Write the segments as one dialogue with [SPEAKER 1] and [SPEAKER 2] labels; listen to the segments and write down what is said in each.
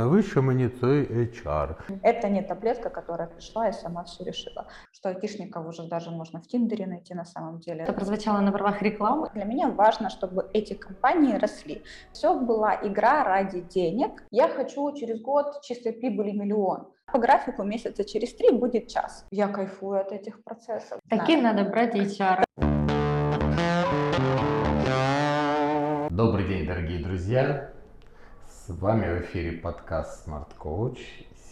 [SPEAKER 1] На высшем инициативе HR.
[SPEAKER 2] Это не таблетка, которая пришла и сама все решила. Что айтишников уже даже можно в Тиндере найти на самом деле.
[SPEAKER 3] Это прозвучало на правах рекламы.
[SPEAKER 2] Для меня важно, чтобы эти компании росли. Все была игра ради денег. Я хочу через год чистой прибыли миллион. По графику месяца через три будет час. Я кайфую от этих процессов.
[SPEAKER 3] Таким надо брать HR.
[SPEAKER 1] Добрый день, дорогие друзья. С вами в эфире подкаст Smart Coach.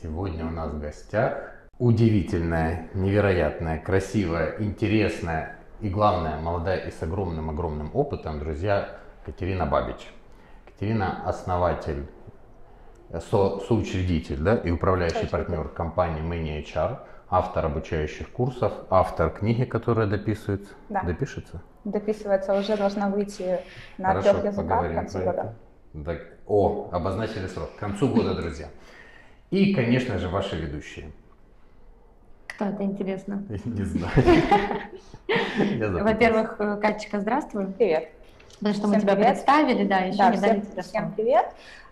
[SPEAKER 1] Сегодня у нас в гостях удивительная, невероятная, красивая, интересная и, главное, молодая и с огромным-огромным опытом, друзья, Катерина Бабич. Катерина – основатель, со, соучредитель да, и управляющий
[SPEAKER 2] Точно.
[SPEAKER 1] партнер компании Many HR, автор обучающих курсов, автор книги, которая дописывается.
[SPEAKER 2] Да.
[SPEAKER 1] Допишется?
[SPEAKER 2] Дописывается уже должна выйти на
[SPEAKER 1] Хорошо,
[SPEAKER 2] трех языках к
[SPEAKER 1] поговорим
[SPEAKER 2] концу года.
[SPEAKER 1] О, обозначили срок. К концу года, друзья. И, конечно же, ваши ведущие.
[SPEAKER 3] Кто это, интересно?
[SPEAKER 1] Не знаю.
[SPEAKER 3] Во-первых, э, Катечка, здравствуй.
[SPEAKER 2] Привет.
[SPEAKER 3] Потому что мы
[SPEAKER 2] Всем
[SPEAKER 3] тебя
[SPEAKER 2] привет.
[SPEAKER 3] представили, да, еще
[SPEAKER 2] Да,
[SPEAKER 3] не
[SPEAKER 2] всем,
[SPEAKER 3] дали тебе
[SPEAKER 2] всем привет.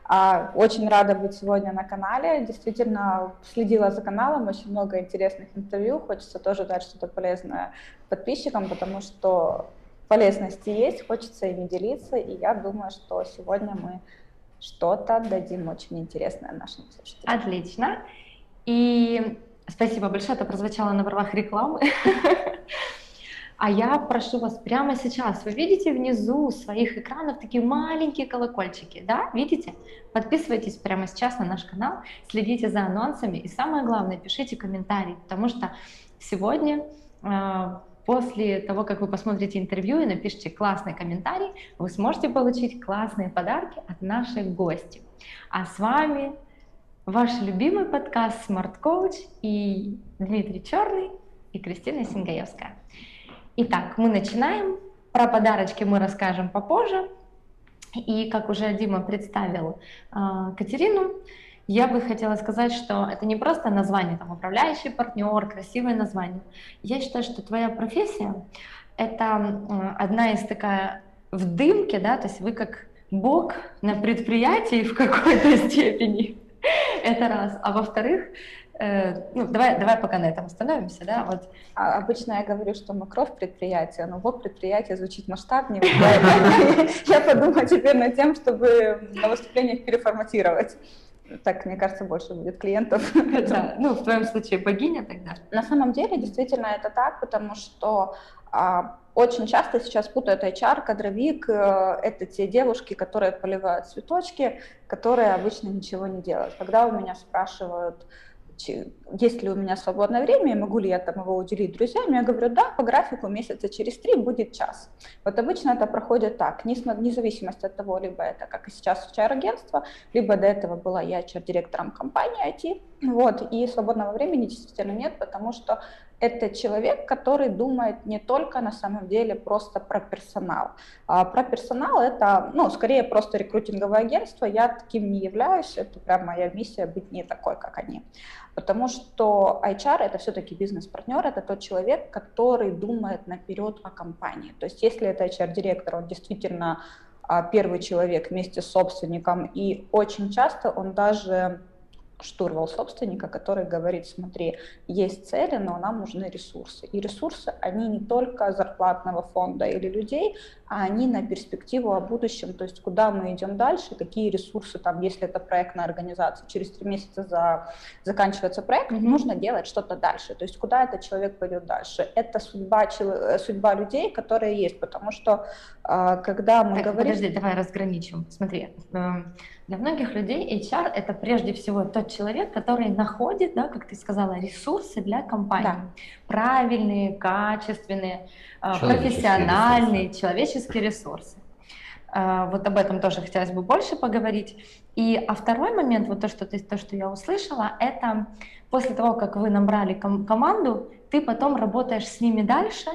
[SPEAKER 2] А, Очень рада быть сегодня на канале. Действительно, следила за каналом, очень много интересных интервью. Хочется тоже дать что-то полезное подписчикам, потому что полезности есть, хочется ими делиться. И я думаю, что сегодня мы что-то дадим очень интересное нашим слушателям.
[SPEAKER 3] Отлично. И спасибо большое, это прозвучало на правах рекламы. А я прошу вас прямо сейчас, вы видите внизу своих экранов такие маленькие колокольчики, да, видите? Подписывайтесь прямо сейчас на наш канал, следите за анонсами и самое главное, пишите комментарии, потому что сегодня э, после того, как вы посмотрите интервью и напишите классный комментарий, вы сможете получить классные подарки от наших гостей. А с вами ваш любимый подкаст Smart Coach и Дмитрий Черный и Кристина Сингаевская. Итак, мы начинаем. Про подарочки мы расскажем попозже. И как уже Дима представил э, Катерину, я бы хотела сказать, что это не просто название, там, управляющий партнер, красивое название. Я считаю, что твоя профессия – это одна из такая в дымке, да, то есть вы как бог на предприятии в какой-то степени. Это раз. А во-вторых, э, ну, давай, давай пока на этом остановимся, да, вот
[SPEAKER 2] А Обычно я говорю, что мы кровь предприятия, но вот предприятие звучит масштабнее. Я подумала теперь над тем, чтобы на выступлениях переформатировать. Так, мне кажется, больше будет клиентов.
[SPEAKER 3] Да, ну, в твоем случае богиня тогда.
[SPEAKER 2] На самом деле, действительно, это так, потому что а, очень часто сейчас путают HR, кадровик, э, это те девушки, которые поливают цветочки, которые обычно ничего не делают. Когда у меня спрашивают, есть ли у меня свободное время, могу ли я там его уделить друзьям, я говорю, да, по графику месяца через три будет час. Вот обычно это проходит так, вне зависимости от того, либо это, как и сейчас, HR-агентство, либо до этого была я HR-директором компании IT, вот, и свободного времени действительно нет, потому что это человек, который думает не только на самом деле просто про персонал. А про персонал это, ну, скорее просто рекрутинговое агентство. Я таким не являюсь. Это прям моя миссия быть не такой, как они. Потому что HR это все-таки бизнес-партнер, это тот человек, который думает наперед о компании. То есть если это HR-директор, он действительно а, первый человек вместе с собственником, и очень часто он даже штурвал собственника, который говорит, смотри, есть цели, но нам нужны ресурсы. И ресурсы, они не только зарплатного фонда или людей, а они на перспективу о будущем, то есть куда мы идем дальше, какие ресурсы там, если это проектная организация, через три месяца за, заканчивается проект,
[SPEAKER 3] Мгм.
[SPEAKER 2] нужно делать что-то дальше, то есть куда этот человек пойдет дальше. Это судьба, э, судьба людей, которые есть, потому что когда мы
[SPEAKER 3] Так,
[SPEAKER 2] говорим...
[SPEAKER 3] подожди, давай разграничим. Смотри, эм, для многих людей HR это прежде всего тот человек, который находит, да, как ты сказала, ресурсы для компании.
[SPEAKER 2] Да.
[SPEAKER 3] Правильные, качественные, э,
[SPEAKER 1] Человеческие
[SPEAKER 3] профессиональные, человеческие ресурсы. Э, Вот об этом тоже хотелось бы больше поговорить. И, а второй момент, вот то, что ты, то, что я услышала, это после того, как вы набрали ком- команду, ты потом работаешь с ними дальше,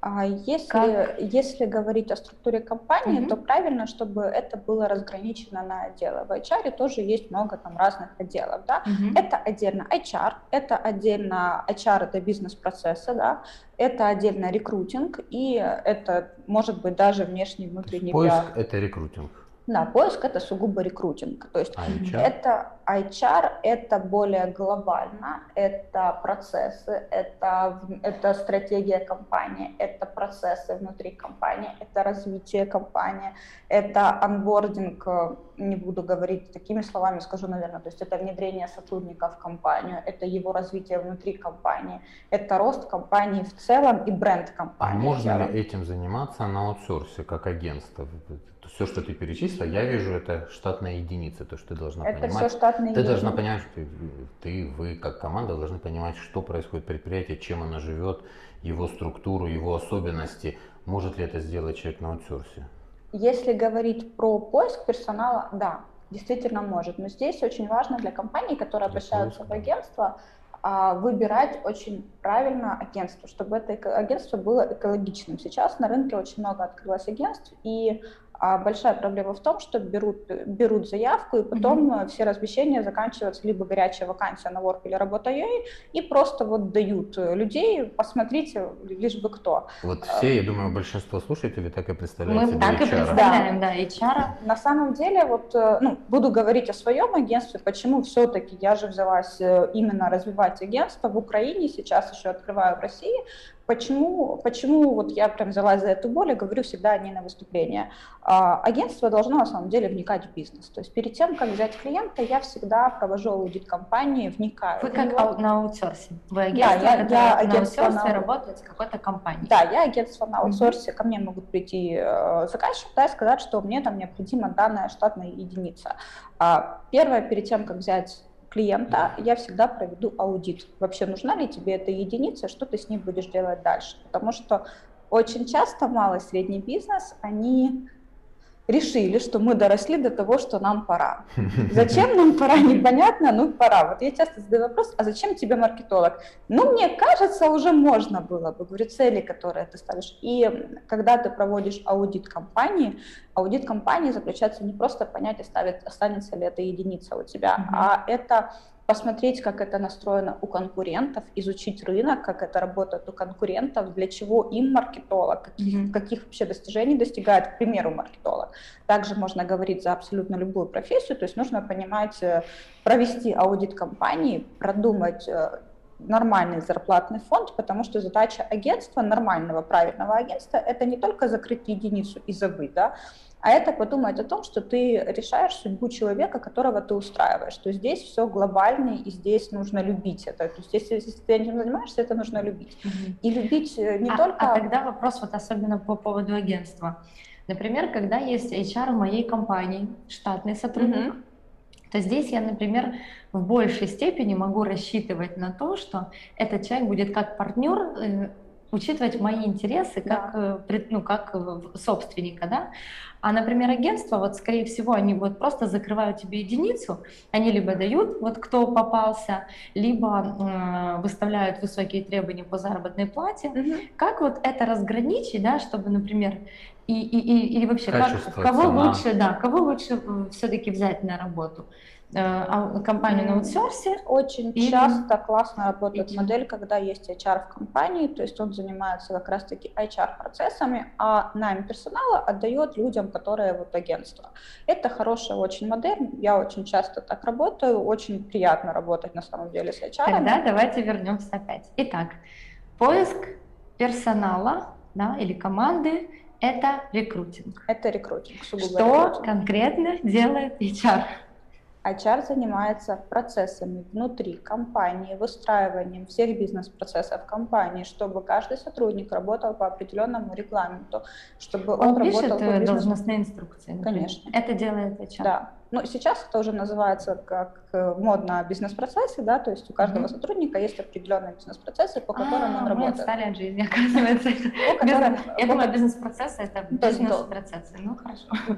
[SPEAKER 2] А если,
[SPEAKER 3] Как?
[SPEAKER 2] если говорить о структуре компании,
[SPEAKER 3] Мгм.
[SPEAKER 2] то правильно, чтобы это было разграничено на отделы. В HR тоже есть много там разных отделов, да. Это отдельно HR, это отдельно HR это бизнес-процессы, да, это отдельно рекрутинг, и это может быть даже внешний внутренний.
[SPEAKER 1] Поиск – это рекрутинг.
[SPEAKER 2] Да, поиск это сугубо рекрутинг. То есть
[SPEAKER 1] А HR?
[SPEAKER 2] это HR, это более глобально, это процессы, это, это стратегия компании, это процессы внутри компании, это развитие компании, это анбординг, э, не буду говорить такими словами, скажу, наверное, то есть это внедрение сотрудника в компанию, это его развитие внутри компании, это рост компании в целом и бренд
[SPEAKER 1] А
[SPEAKER 2] компании.
[SPEAKER 1] можно
[SPEAKER 2] в целом.
[SPEAKER 1] ли этим заниматься на аутсорсе, как агентство? Все, что ты перечислила, я вижу, это штатная единица, то, что ты должна
[SPEAKER 2] Это все
[SPEAKER 1] понимать.
[SPEAKER 2] штатные
[SPEAKER 1] Ты должна понимать, что ты, вы как команда должны понимать, что происходит в предприятии, чем оно живет, его структуру, его особенности. Может ли это сделать человек на аутсорсе?
[SPEAKER 2] Если говорить про поиск персонала, да, действительно может. Но здесь очень важно для компаний, которые
[SPEAKER 1] Для
[SPEAKER 2] обращаются
[SPEAKER 1] поиска,
[SPEAKER 2] в агентство, а, выбирать очень правильно агентство, чтобы это агентство было экологичным. Сейчас на рынке очень много открылось агентств, и а, большая проблема в том, что берут, берут заявку, и потом э, все размещения заканчиваются либо горячая вакансия на Work или Работа.ua, и просто вот дают э, людей, посмотрите, лишь бы кто.
[SPEAKER 1] Вот все, я думаю, большинство слушателей так и представляют
[SPEAKER 3] Мы
[SPEAKER 1] себе
[SPEAKER 3] так и
[SPEAKER 1] HR.
[SPEAKER 3] представляем, да, HR.
[SPEAKER 2] На самом деле, вот, э, ну, буду говорить о своем агентстве, почему все-таки я же взялась именно развивать агентство в Украине, сейчас еще открываю в России. Почему, почему вот я прям взялась за эту боль и говорю всегда о ней на выступление. А, Агентство должно на самом деле вникать в бизнес. То есть перед тем, как взять клиента, я всегда провожу аудит компании, вникаю.
[SPEAKER 3] Вы как
[SPEAKER 2] него.
[SPEAKER 3] на аутсорсе. Вы агентство,
[SPEAKER 2] я-
[SPEAKER 3] которое
[SPEAKER 2] я
[SPEAKER 3] на
[SPEAKER 2] агентство
[SPEAKER 3] аутсорсе
[SPEAKER 2] на-
[SPEAKER 3] работает с какой-то компанией.
[SPEAKER 2] Да, я агентство на аутсорсе, ко мне могут прийти э, заказчик да, и сказать, что мне там необходима данная штатная единица. А, Первое, перед тем, как взять клиента, я всегда проведу аудит. Вообще нужна ли тебе эта единица, что ты с ней будешь делать дальше? Потому что очень часто малый и средний бизнес, они решили, что мы доросли до того, что нам пора. Зачем нам пора, непонятно, ну пора. Вот я часто задаю вопрос, а зачем тебе маркетолог? Ну, мне кажется, уже можно было бы, говорю, цели, которые ты ставишь. И когда ты проводишь аудит компании, аудит компании заключается не просто понять, оставит, останется ли эта единица у тебя,
[SPEAKER 3] Мгм.
[SPEAKER 2] а это посмотреть, как это настроено у конкурентов, изучить рынок, как это работает у конкурентов, для чего им маркетолог, каких,
[SPEAKER 3] Мгм.
[SPEAKER 2] каких вообще достижений достигает, к примеру, маркетолог. Также можно говорить за абсолютно любую профессию, то есть нужно понимать, э, провести аудит компании, продумать э, нормальный зарплатный фонд, потому что задача агентства, нормального, правильного агентства, это не только закрыть единицу и забыть, да, а это подумать о том, что ты решаешь судьбу человека, которого ты устраиваешь. То есть здесь все глобально, и здесь нужно любить это. То есть если, если ты этим занимаешься, это нужно любить.
[SPEAKER 3] Мгм.
[SPEAKER 2] И любить э, не
[SPEAKER 3] а,
[SPEAKER 2] только...
[SPEAKER 3] а тогда вопрос вот особенно по поводу агентства. Например, когда есть HR в моей компании, штатный сотрудник,
[SPEAKER 2] Мгм.
[SPEAKER 3] то здесь я, например, в большей степени могу рассчитывать на то, что этот человек будет как партнер э, учитывать мои интересы как, э, пред- ну, как э, собственника, да. А, например, агентство, вот, скорее всего, они вот просто закрывают тебе единицу, они либо дают, вот кто попался, либо э, выставляют высокие требования по заработной плате.
[SPEAKER 2] Мгм.
[SPEAKER 3] Как вот это разграничить, да, чтобы, например, и, и, и, и вообще, как, кого
[SPEAKER 1] цена.
[SPEAKER 3] лучше, да, кого лучше все-таки взять на работу? Э, компанию на аутсорсе
[SPEAKER 2] Очень
[SPEAKER 3] Или-
[SPEAKER 2] часто классно работает
[SPEAKER 3] Или-
[SPEAKER 2] модель, когда есть HR в компании, то есть он занимается как раз-таки HR-процессами, а найм персонала отдает людям, которые вот агентство. Это хорошая очень модель, я очень часто так работаю, очень приятно работать на самом деле с HR.
[SPEAKER 3] Тогда давайте вернемся опять. Итак, поиск персонала да, или команды – это рекрутинг.
[SPEAKER 2] Это рекрутинг,
[SPEAKER 3] Что
[SPEAKER 2] рекрутинг.
[SPEAKER 3] конкретно делает HR?
[SPEAKER 2] HR занимается процессами внутри компании, выстраиванием всех бизнес-процессов компании, чтобы каждый сотрудник работал по определенному регламенту, чтобы он,
[SPEAKER 3] Он
[SPEAKER 2] работал
[SPEAKER 3] пишет
[SPEAKER 2] по
[SPEAKER 3] э,
[SPEAKER 2] бизнес
[SPEAKER 3] должностные инструкции. например.
[SPEAKER 2] Конечно.
[SPEAKER 3] Это делает HR.
[SPEAKER 2] Да. Ну, сейчас это уже называется как э, модно бизнес-процессы, да, то есть у каждого
[SPEAKER 3] Мгм.
[SPEAKER 2] сотрудника есть определенные бизнес-процессы, по которым
[SPEAKER 3] А,
[SPEAKER 2] он
[SPEAKER 3] мы
[SPEAKER 2] работает.
[SPEAKER 3] отстали от жизни, оказывается. Я думала, бизнес-процессы это бизнес-процессы. Ну, хорошо.
[SPEAKER 2] ну,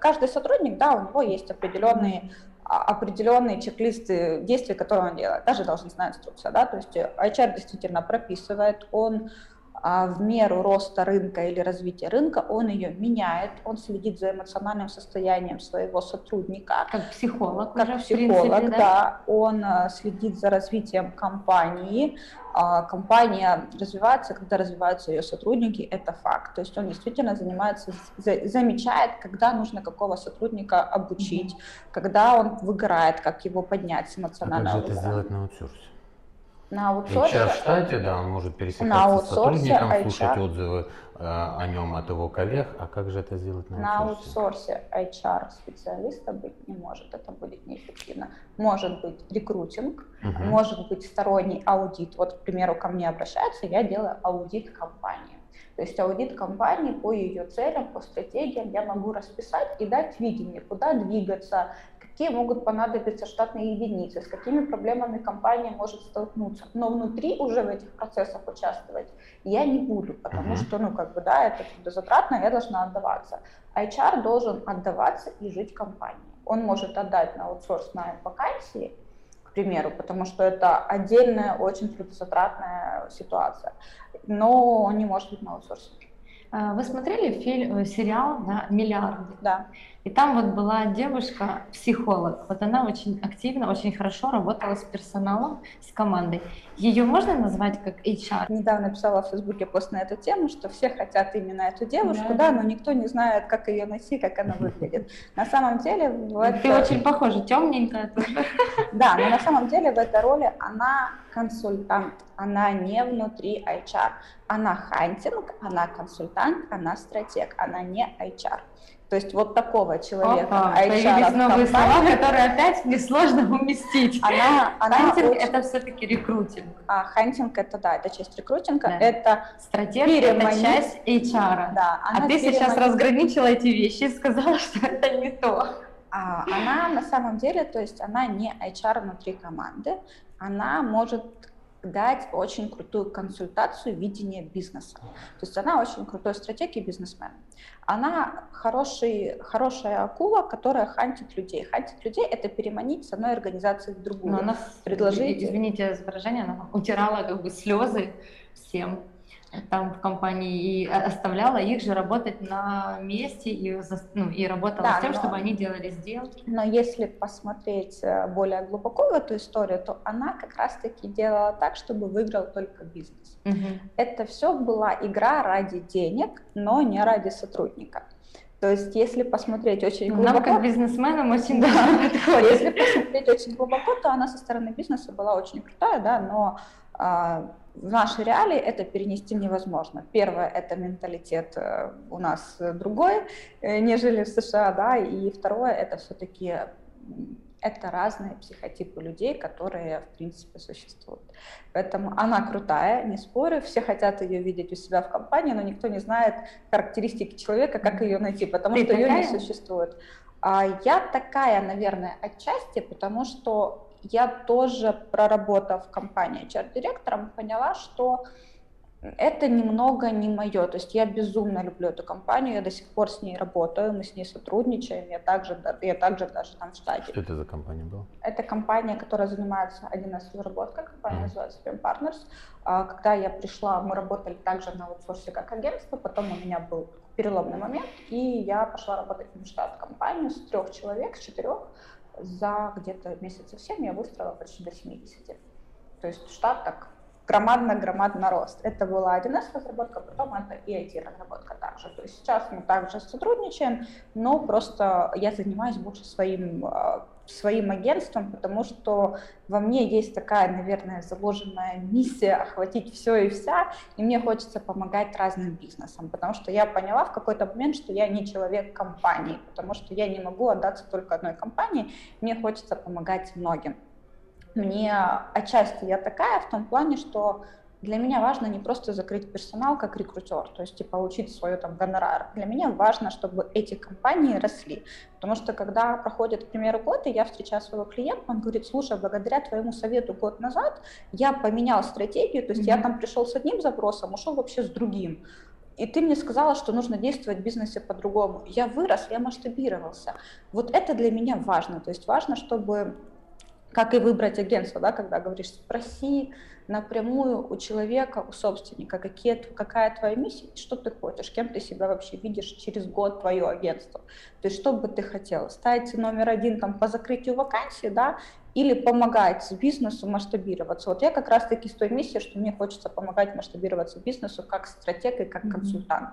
[SPEAKER 2] каждый сотрудник, да, у него есть определенные а, определенные чек-листы действий, которые он делает, даже должностная инструкция, да, то есть э, HR действительно прописывает, он а, в меру роста рынка или развития рынка, он ее меняет, он следит за эмоциональным состоянием своего сотрудника.
[SPEAKER 3] Как психолог.
[SPEAKER 2] Как
[SPEAKER 3] уже,
[SPEAKER 2] психолог,
[SPEAKER 3] принципе,
[SPEAKER 2] да?
[SPEAKER 3] да.
[SPEAKER 2] Он а, следит за развитием компании. А, компания развивается, когда развиваются ее сотрудники, это факт. То есть он действительно занимается, за, замечает, когда нужно какого сотрудника обучить, mm-hmm. когда он выгорает, как его поднять с эмоционального
[SPEAKER 1] а как же это сделать на аутсорсе?
[SPEAKER 2] На аутсорсе.
[SPEAKER 1] HR в штате, да, он может пересекаться с сотрудником, HR. слушать отзывы э, о нем от его коллег. А как же это сделать на,
[SPEAKER 2] аутсорсе? На аутсорсе HR специалиста быть не может, это будет неэффективно. Может быть рекрутинг, угу. может быть сторонний аудит. Вот, к примеру, ко мне обращаются, я делаю аудит компании. То есть аудит компании по ее целям, по стратегиям я могу расписать и дать видение, куда двигаться, какие могут понадобиться штатные единицы, с какими проблемами компания может столкнуться. Но внутри уже в этих процессах участвовать я не буду, потому что, ну, как бы, да, это трудозатратно, я должна отдаваться. HR должен отдаваться и жить компании. Он может отдать на аутсорс на вакансии, к примеру, потому что это отдельная, очень трудозатратная ситуация, но он не может быть на аутсорсе.
[SPEAKER 3] А, вы смотрели фильм, э, сериал да, «Миллиарды»?
[SPEAKER 2] Да.
[SPEAKER 3] И там вот была девушка, психолог. Вот она очень активно, очень хорошо работала с персоналом, с командой. Ее можно назвать как HR?
[SPEAKER 2] Недавно писала в Фейсбуке пост на эту тему, что все хотят именно эту девушку, да, да но никто не знает, как ее найти, как она выглядит. На самом деле...
[SPEAKER 3] В это... Ты очень похожа, темненькая.
[SPEAKER 2] Да, но на самом деле в этой роли она консультант, она не внутри HR. Она hunting, она консультант, она стратег, она не HR. То есть вот такого человека,
[SPEAKER 3] Опа, появились новые слова, которые опять несложно уместить.
[SPEAKER 2] Она, она
[SPEAKER 3] hunting очень... это все-таки рекрутинг.
[SPEAKER 2] А, hunting это да, это часть рекрутинга, да. это
[SPEAKER 3] стратег переманить... это часть HR.
[SPEAKER 2] Да,
[SPEAKER 3] а ты переманить... сейчас разграничила эти вещи и сказала, что это не то.
[SPEAKER 2] А, она на самом деле, то есть она не HR внутри команды, она может дать очень крутую консультацию видения бизнеса. То есть она очень крутой стратег и бизнесмен. Она хороший, хорошая акула, которая хантит людей. Хантит людей – это переманить с одной организации в другую.
[SPEAKER 3] Но она, предложить... Извините за выражение, она утирала как бы слезы всем там в компании и оставляла их же работать на месте и, ну, и работала да, с тем, но, чтобы они делали сделки.
[SPEAKER 2] Но если посмотреть э, более глубоко в эту историю, то она как раз-таки делала так, чтобы выиграл только бизнес. Угу. Это все была игра ради денег, но не ради сотрудника. То есть, если посмотреть очень
[SPEAKER 3] ну,
[SPEAKER 2] глубоко...
[SPEAKER 3] Нам, как бизнесменам, очень да,
[SPEAKER 2] Если посмотреть очень глубоко, то она со стороны бизнеса была очень крутая, да, но а, в нашей реалии это перенести невозможно. Первое – это менталитет э, у нас другой, э, нежели в США, да, и второе – это все-таки это разные психотипы людей, которые, в принципе, существуют. Поэтому она крутая, не спорю, все хотят ее видеть у себя в компании, но никто не знает характеристики человека, как ее найти, потому Ты что такая? ее не существует. А я такая, наверное, отчасти, потому что я тоже, проработав в компании HR-директором, поняла, что это немного не мое. То есть я безумно люблю эту компанию, я до сих пор с ней работаю, мы с ней сотрудничаем, я также, я также даже там в штате.
[SPEAKER 1] Что это за компания была?
[SPEAKER 2] Это компания, которая занимается 1С разработкой, компания mm. называется Film Partners. А, когда я пришла, мы работали также на аутсорсе как агентство, потом у меня был переломный момент, и я пошла работать в штат компанию с трех человек, с четырех за где-то месяцев 7 я выстроила почти до 70. То есть штат так громадно-громадно рост. Это была 1С разработка, потом это и IT-разработка также. То есть сейчас мы также сотрудничаем, но просто я занимаюсь больше своим а, своим агентством, потому что во мне есть такая, наверное, заложенная миссия охватить все и вся, и мне хочется помогать разным бизнесам, потому что я поняла в какой-то момент, что я не человек компании, потому что я не могу отдаться только одной компании, мне хочется помогать многим. Мне отчасти я такая в том плане, что для меня важно не просто закрыть персонал как рекрутер, то есть и получить свой там гонорар. Для меня важно, чтобы эти компании росли. Потому что когда проходит, к примеру, год, и я встречаю своего клиента, он говорит, слушай, благодаря твоему совету год назад я поменял стратегию, то есть mm-hmm. я там пришел с одним запросом, ушел вообще с другим. И ты мне сказала, что нужно действовать в бизнесе по-другому. Я вырос, я масштабировался. Вот это для меня важно. То есть важно, чтобы как и выбрать агентство, да, когда говоришь, спроси напрямую у человека, у собственника, какие, какая твоя миссия, что ты хочешь, кем ты себя вообще видишь через год твое агентство. То есть что бы ты хотел? Ставить номер один там, по закрытию вакансии, да, или помогать бизнесу масштабироваться. Вот я как раз-таки с той миссией, что мне хочется помогать масштабироваться бизнесу как стратег и как консультант.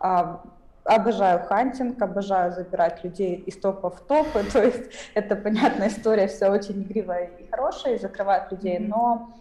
[SPEAKER 2] Mm-hmm обожаю hunting, обожаю забирать людей из топа в топы, то есть это понятная история, все очень игривая и хорошая, и закрывает людей, но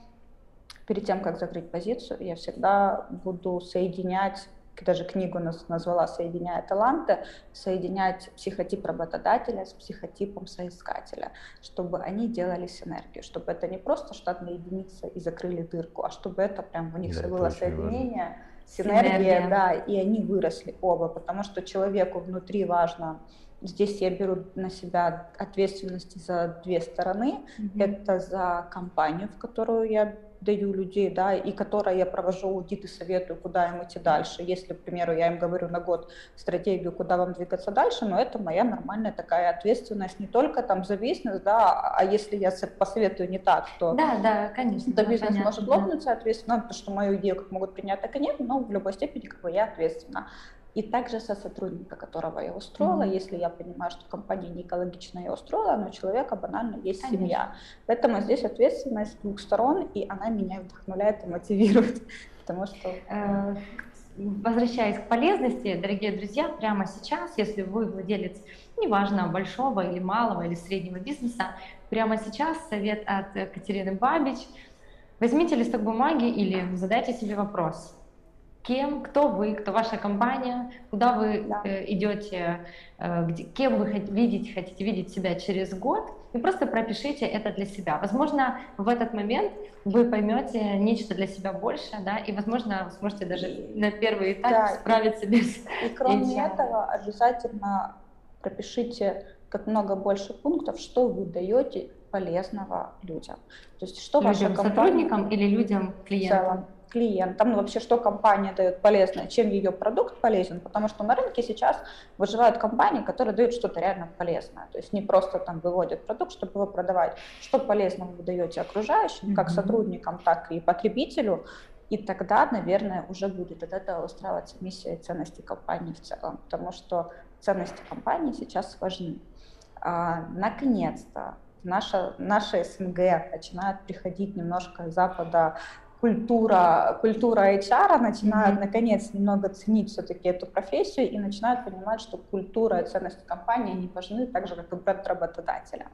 [SPEAKER 2] перед тем, как закрыть позицию, я всегда буду соединять даже книгу назвала «Соединяя таланты», соединять психотип работодателя с психотипом соискателя, чтобы они делали синергию, чтобы это не просто штатная единица и закрыли дырку, а чтобы это прям у них да, было соединение, важно синергия, синергия, да, и они выросли оба, потому что человеку внутри важно. Здесь я беру на себя ответственность за две стороны. Mm-hmm. Это за компанию, в которую я даю людей, да, и которой я провожу аудит и советую, куда им идти дальше. Если, к примеру, я им говорю на год стратегию, куда вам двигаться дальше, но это моя нормальная такая ответственность, не только там за бизнес, да, а если я посоветую не так, то,
[SPEAKER 3] да, да, конечно,
[SPEAKER 2] то бизнес понятно, может лопнуть, да. соответственно, потому что мою идею как могут принять, так и нет, но в любой степени как бы я ответственна. И также со сотрудника, которого я устроила, mm-hmm. если я понимаю, что компания не экологично я устроила, но у человека банально есть Конечно. семья. Поэтому здесь ответственность с двух сторон, и она меня вдохновляет и мотивирует. Потому что... Э,
[SPEAKER 3] возвращаясь к полезности, дорогие друзья, прямо сейчас, если вы владелец, неважно, большого или малого или среднего бизнеса, прямо сейчас совет от Катерины Бабич. Возьмите листок бумаги или задайте себе вопрос, кем, кто вы, кто ваша компания, куда вы да. э, идете, э, где, кем вы хотите видеть, хотите видеть себя через год, и просто пропишите это для себя. Возможно, в этот момент вы поймете нечто для себя больше, да, и, возможно, сможете даже на первый этап да, справиться
[SPEAKER 2] и,
[SPEAKER 3] без
[SPEAKER 2] И кроме этим. этого, обязательно пропишите как много больше пунктов, что вы даете полезного людям.
[SPEAKER 3] То есть что людям ваша компания... сотрудникам или людям клиентам?
[SPEAKER 2] Клиентам, ну, вообще, что компания дает полезное, чем ее продукт полезен, потому что на рынке сейчас выживают компании, которые дают что-то реально полезное, то есть не просто там выводят продукт, чтобы его продавать, что полезного вы даете окружающим, mm-hmm. как сотрудникам, так и потребителю, и тогда, наверное, уже будет от этого устраиваться миссия и ценности компании в целом, потому что ценности компании сейчас важны. А, наконец-то наша, наша СНГ начинает приходить немножко с запада культура, культура HR начинают mm-hmm. наконец немного ценить все-таки эту профессию и начинают понимать, что культура и ценности компании не важны так же, как и бренд работодателя.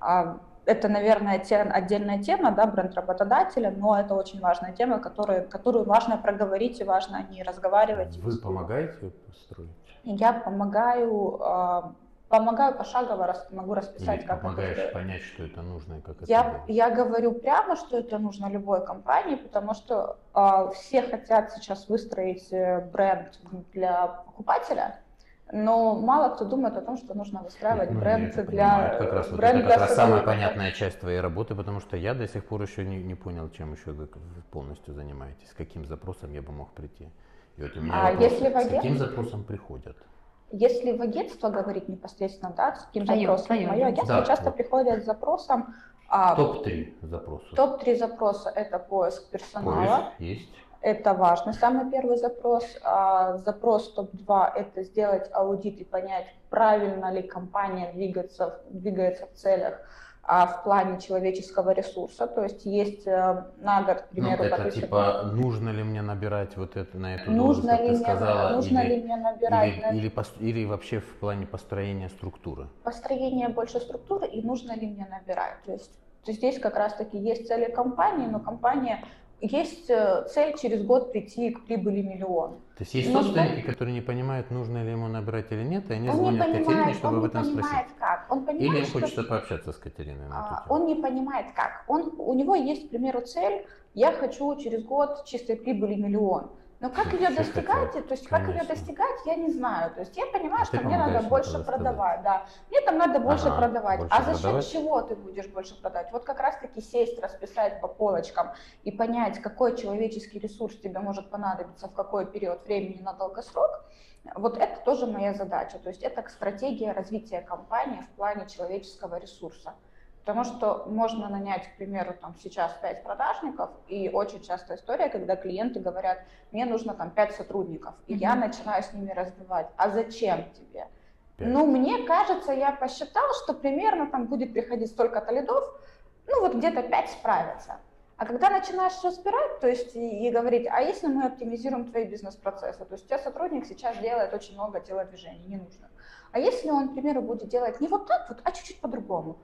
[SPEAKER 2] А, это, наверное, тем, отдельная тема, да, бренд работодателя, но это очень важная тема, которую, которую важно проговорить и важно о ней разговаривать.
[SPEAKER 1] Вы помогаете построить?
[SPEAKER 2] Я помогаю а, помогаю пошагово, рас, могу расписать,
[SPEAKER 1] Или как помогаешь это. понять, что это нужно и как это
[SPEAKER 2] я,
[SPEAKER 1] делать.
[SPEAKER 2] Я говорю прямо, что это нужно любой компании, потому что э, все хотят сейчас выстроить э, бренд для покупателя, но мало кто думает о том, что нужно выстраивать ну, бренд для
[SPEAKER 1] понимаю. как раз, бренд вот это как раз самая понятная часть твоей работы, потому что я до сих пор еще не, не понял, чем еще вы полностью занимаетесь, с каким запросом я бы мог прийти. И вот у меня а вопрос, если с каким запросом приходят?
[SPEAKER 2] Если в агентство говорить непосредственно, да, с каким твое, запросом, твое. мое агентство да, часто вот. приходит с запросом...
[SPEAKER 1] А, топ-3 запроса.
[SPEAKER 2] Топ-3 запроса – это поиск персонала.
[SPEAKER 1] Поиск есть.
[SPEAKER 2] Это важный самый первый запрос. А, запрос топ-2 – это сделать аудит и понять, правильно ли компания двигается, двигается в целях а в плане человеческого ресурса, то есть есть э, на год, к
[SPEAKER 1] ну, примеру, ну, это типа, нужно ли мне набирать вот это на эту
[SPEAKER 2] нужно должность, ли мне, сказала, нужно или, ли мне набирать,
[SPEAKER 1] или, на... или, или вообще в плане построения структуры?
[SPEAKER 2] Построение больше структуры и нужно ли мне набирать, то есть то здесь как раз-таки есть цели компании, но компания есть э, цель через год прийти к прибыли миллион.
[SPEAKER 1] То есть есть собственники, которые не понимают, нужно ли ему набирать или нет, и они он звонят понимает, Катерине, чтобы об этом спросить.
[SPEAKER 2] Как. Он понимает,
[SPEAKER 1] или им хочется пообщаться с Катериной
[SPEAKER 2] тему. Он не понимает как. Он, у него есть, к примеру, цель, я хочу через год чистой прибыли миллион. Но как ее достигать, то есть как ее достигать, я не знаю. То есть я понимаю, а что мне надо больше продавать, да. Мне там надо больше ага, продавать. Больше а за счет продавать? чего ты будешь больше продавать? Вот как раз таки сесть, расписать по полочкам и понять, какой человеческий ресурс тебе может понадобиться в какой период времени на долгосрок. Вот это тоже моя задача. То есть это стратегия развития компании в плане человеческого ресурса. Потому что можно нанять, к примеру, там сейчас 5 продажников, и очень частая история, когда клиенты говорят, мне нужно там 5 сотрудников, и mm-hmm. я начинаю с ними развивать. А зачем тебе? 5. Ну, мне кажется, я посчитал, что примерно там будет приходить столько-то лидов, ну вот где-то 5 справятся. А когда начинаешь разбирать, то есть и, и говорить, а если мы оптимизируем твои бизнес-процессы, то есть у тебя сотрудник сейчас делает очень много телодвижений, не нужно. А если он, к примеру, будет делать не вот так вот, а чуть-чуть по-другому,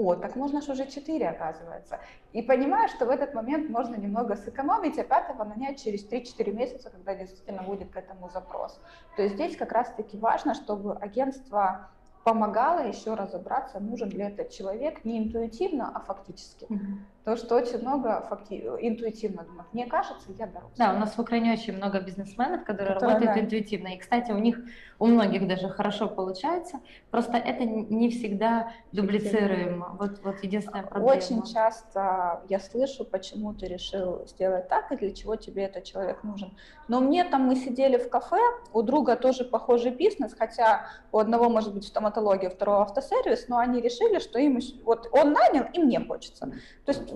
[SPEAKER 2] о, так можно же уже 4, оказывается. И понимаешь, что в этот момент можно немного сэкономить, а пятого нанять через 3-4 месяца, когда действительно будет к этому запрос. То есть здесь как раз-таки важно, чтобы агентство помогало еще разобраться, нужен ли этот человек не интуитивно, а фактически. Mm-hmm. Потому что очень много факти... интуитивно думают. Мне кажется, я дорос.
[SPEAKER 3] Да, у нас в Украине очень много бизнесменов, которые, которые работают да. интуитивно. И, кстати, у них, у многих даже хорошо получается. Просто это не всегда дублицируемо. Вот, вот единственная проблема.
[SPEAKER 2] Очень часто я слышу, почему ты решил сделать так, и для чего тебе этот человек нужен. Но мне там, мы сидели в кафе, у друга тоже похожий бизнес, хотя у одного может быть стоматология, у второго автосервис, но они решили, что им, вот он нанял, и мне хочется. То есть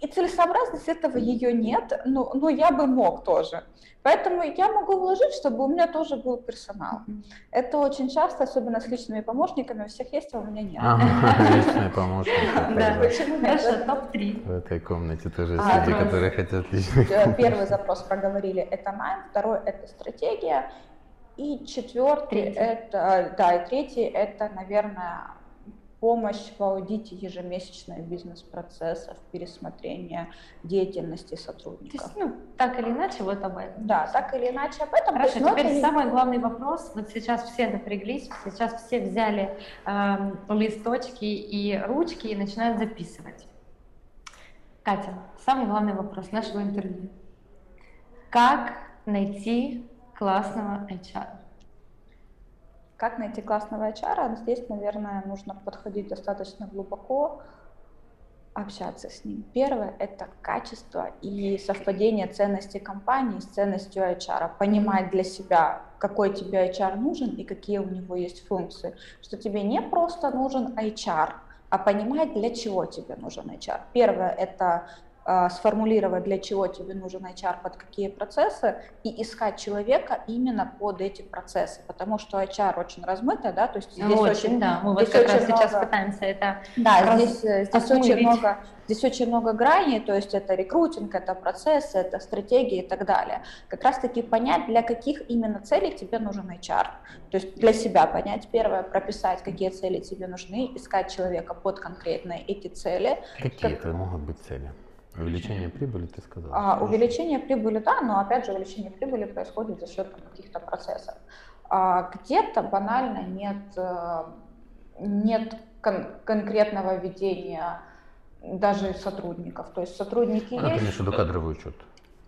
[SPEAKER 2] и целесообразность этого ее нет, но, но я бы мог тоже. Поэтому я могу вложить, чтобы у меня тоже был персонал. Это очень часто, особенно с личными помощниками, у всех есть, а у меня нет.
[SPEAKER 1] Личные помощники.
[SPEAKER 3] Да, почему Хорошо, топ-3.
[SPEAKER 1] В этой комнате тоже есть люди, которые хотят личных
[SPEAKER 2] э, Первый запрос проговорили, это найм, второй это стратегия, и четвертый это, да, и третий это, наверное, помощь в аудите ежемесячных бизнес-процессов, пересмотрение деятельности сотрудников.
[SPEAKER 3] То есть, ну, так или иначе, вот об этом.
[SPEAKER 2] Да, так или иначе об этом.
[SPEAKER 3] Хорошо, теперь это... самый главный вопрос. Вот сейчас все напряглись, сейчас все взяли э, листочки и ручки и начинают записывать. Катя, самый главный вопрос нашего интервью. Как найти классного HR?
[SPEAKER 2] Как найти классного HR? Здесь, наверное, нужно подходить достаточно глубоко, общаться с ним. Первое – это качество и совпадение ценностей компании с ценностью HR. Понимать для себя, какой тебе HR нужен и какие у него есть функции. Что тебе не просто нужен HR, а понимать, для чего тебе нужен HR. Первое – это а, сформулировать, для чего тебе нужен HR, под какие процессы, и искать человека именно под эти процессы, потому что HR очень размыто, да, то есть
[SPEAKER 3] здесь очень, очень да, мы вот как раз много, сейчас пытаемся это
[SPEAKER 2] Да, здесь, э, здесь очень много, здесь очень много граней, то есть это рекрутинг, это процессы, это стратегии и так далее. Как раз-таки понять, для каких именно целей тебе нужен HR, то есть для себя понять, первое, прописать, какие цели тебе нужны, искать человека под конкретные эти цели.
[SPEAKER 1] Какие как... это могут быть цели? Увеличение прибыли, ты сказал?
[SPEAKER 2] А, увеличение прибыли, да, но опять же увеличение прибыли происходит за счет каких-то процессов. А, где-то банально нет, э, нет кон- конкретного ведения даже сотрудников. То есть сотрудники а, есть.
[SPEAKER 1] Ты имеешь в виду кадровый учет?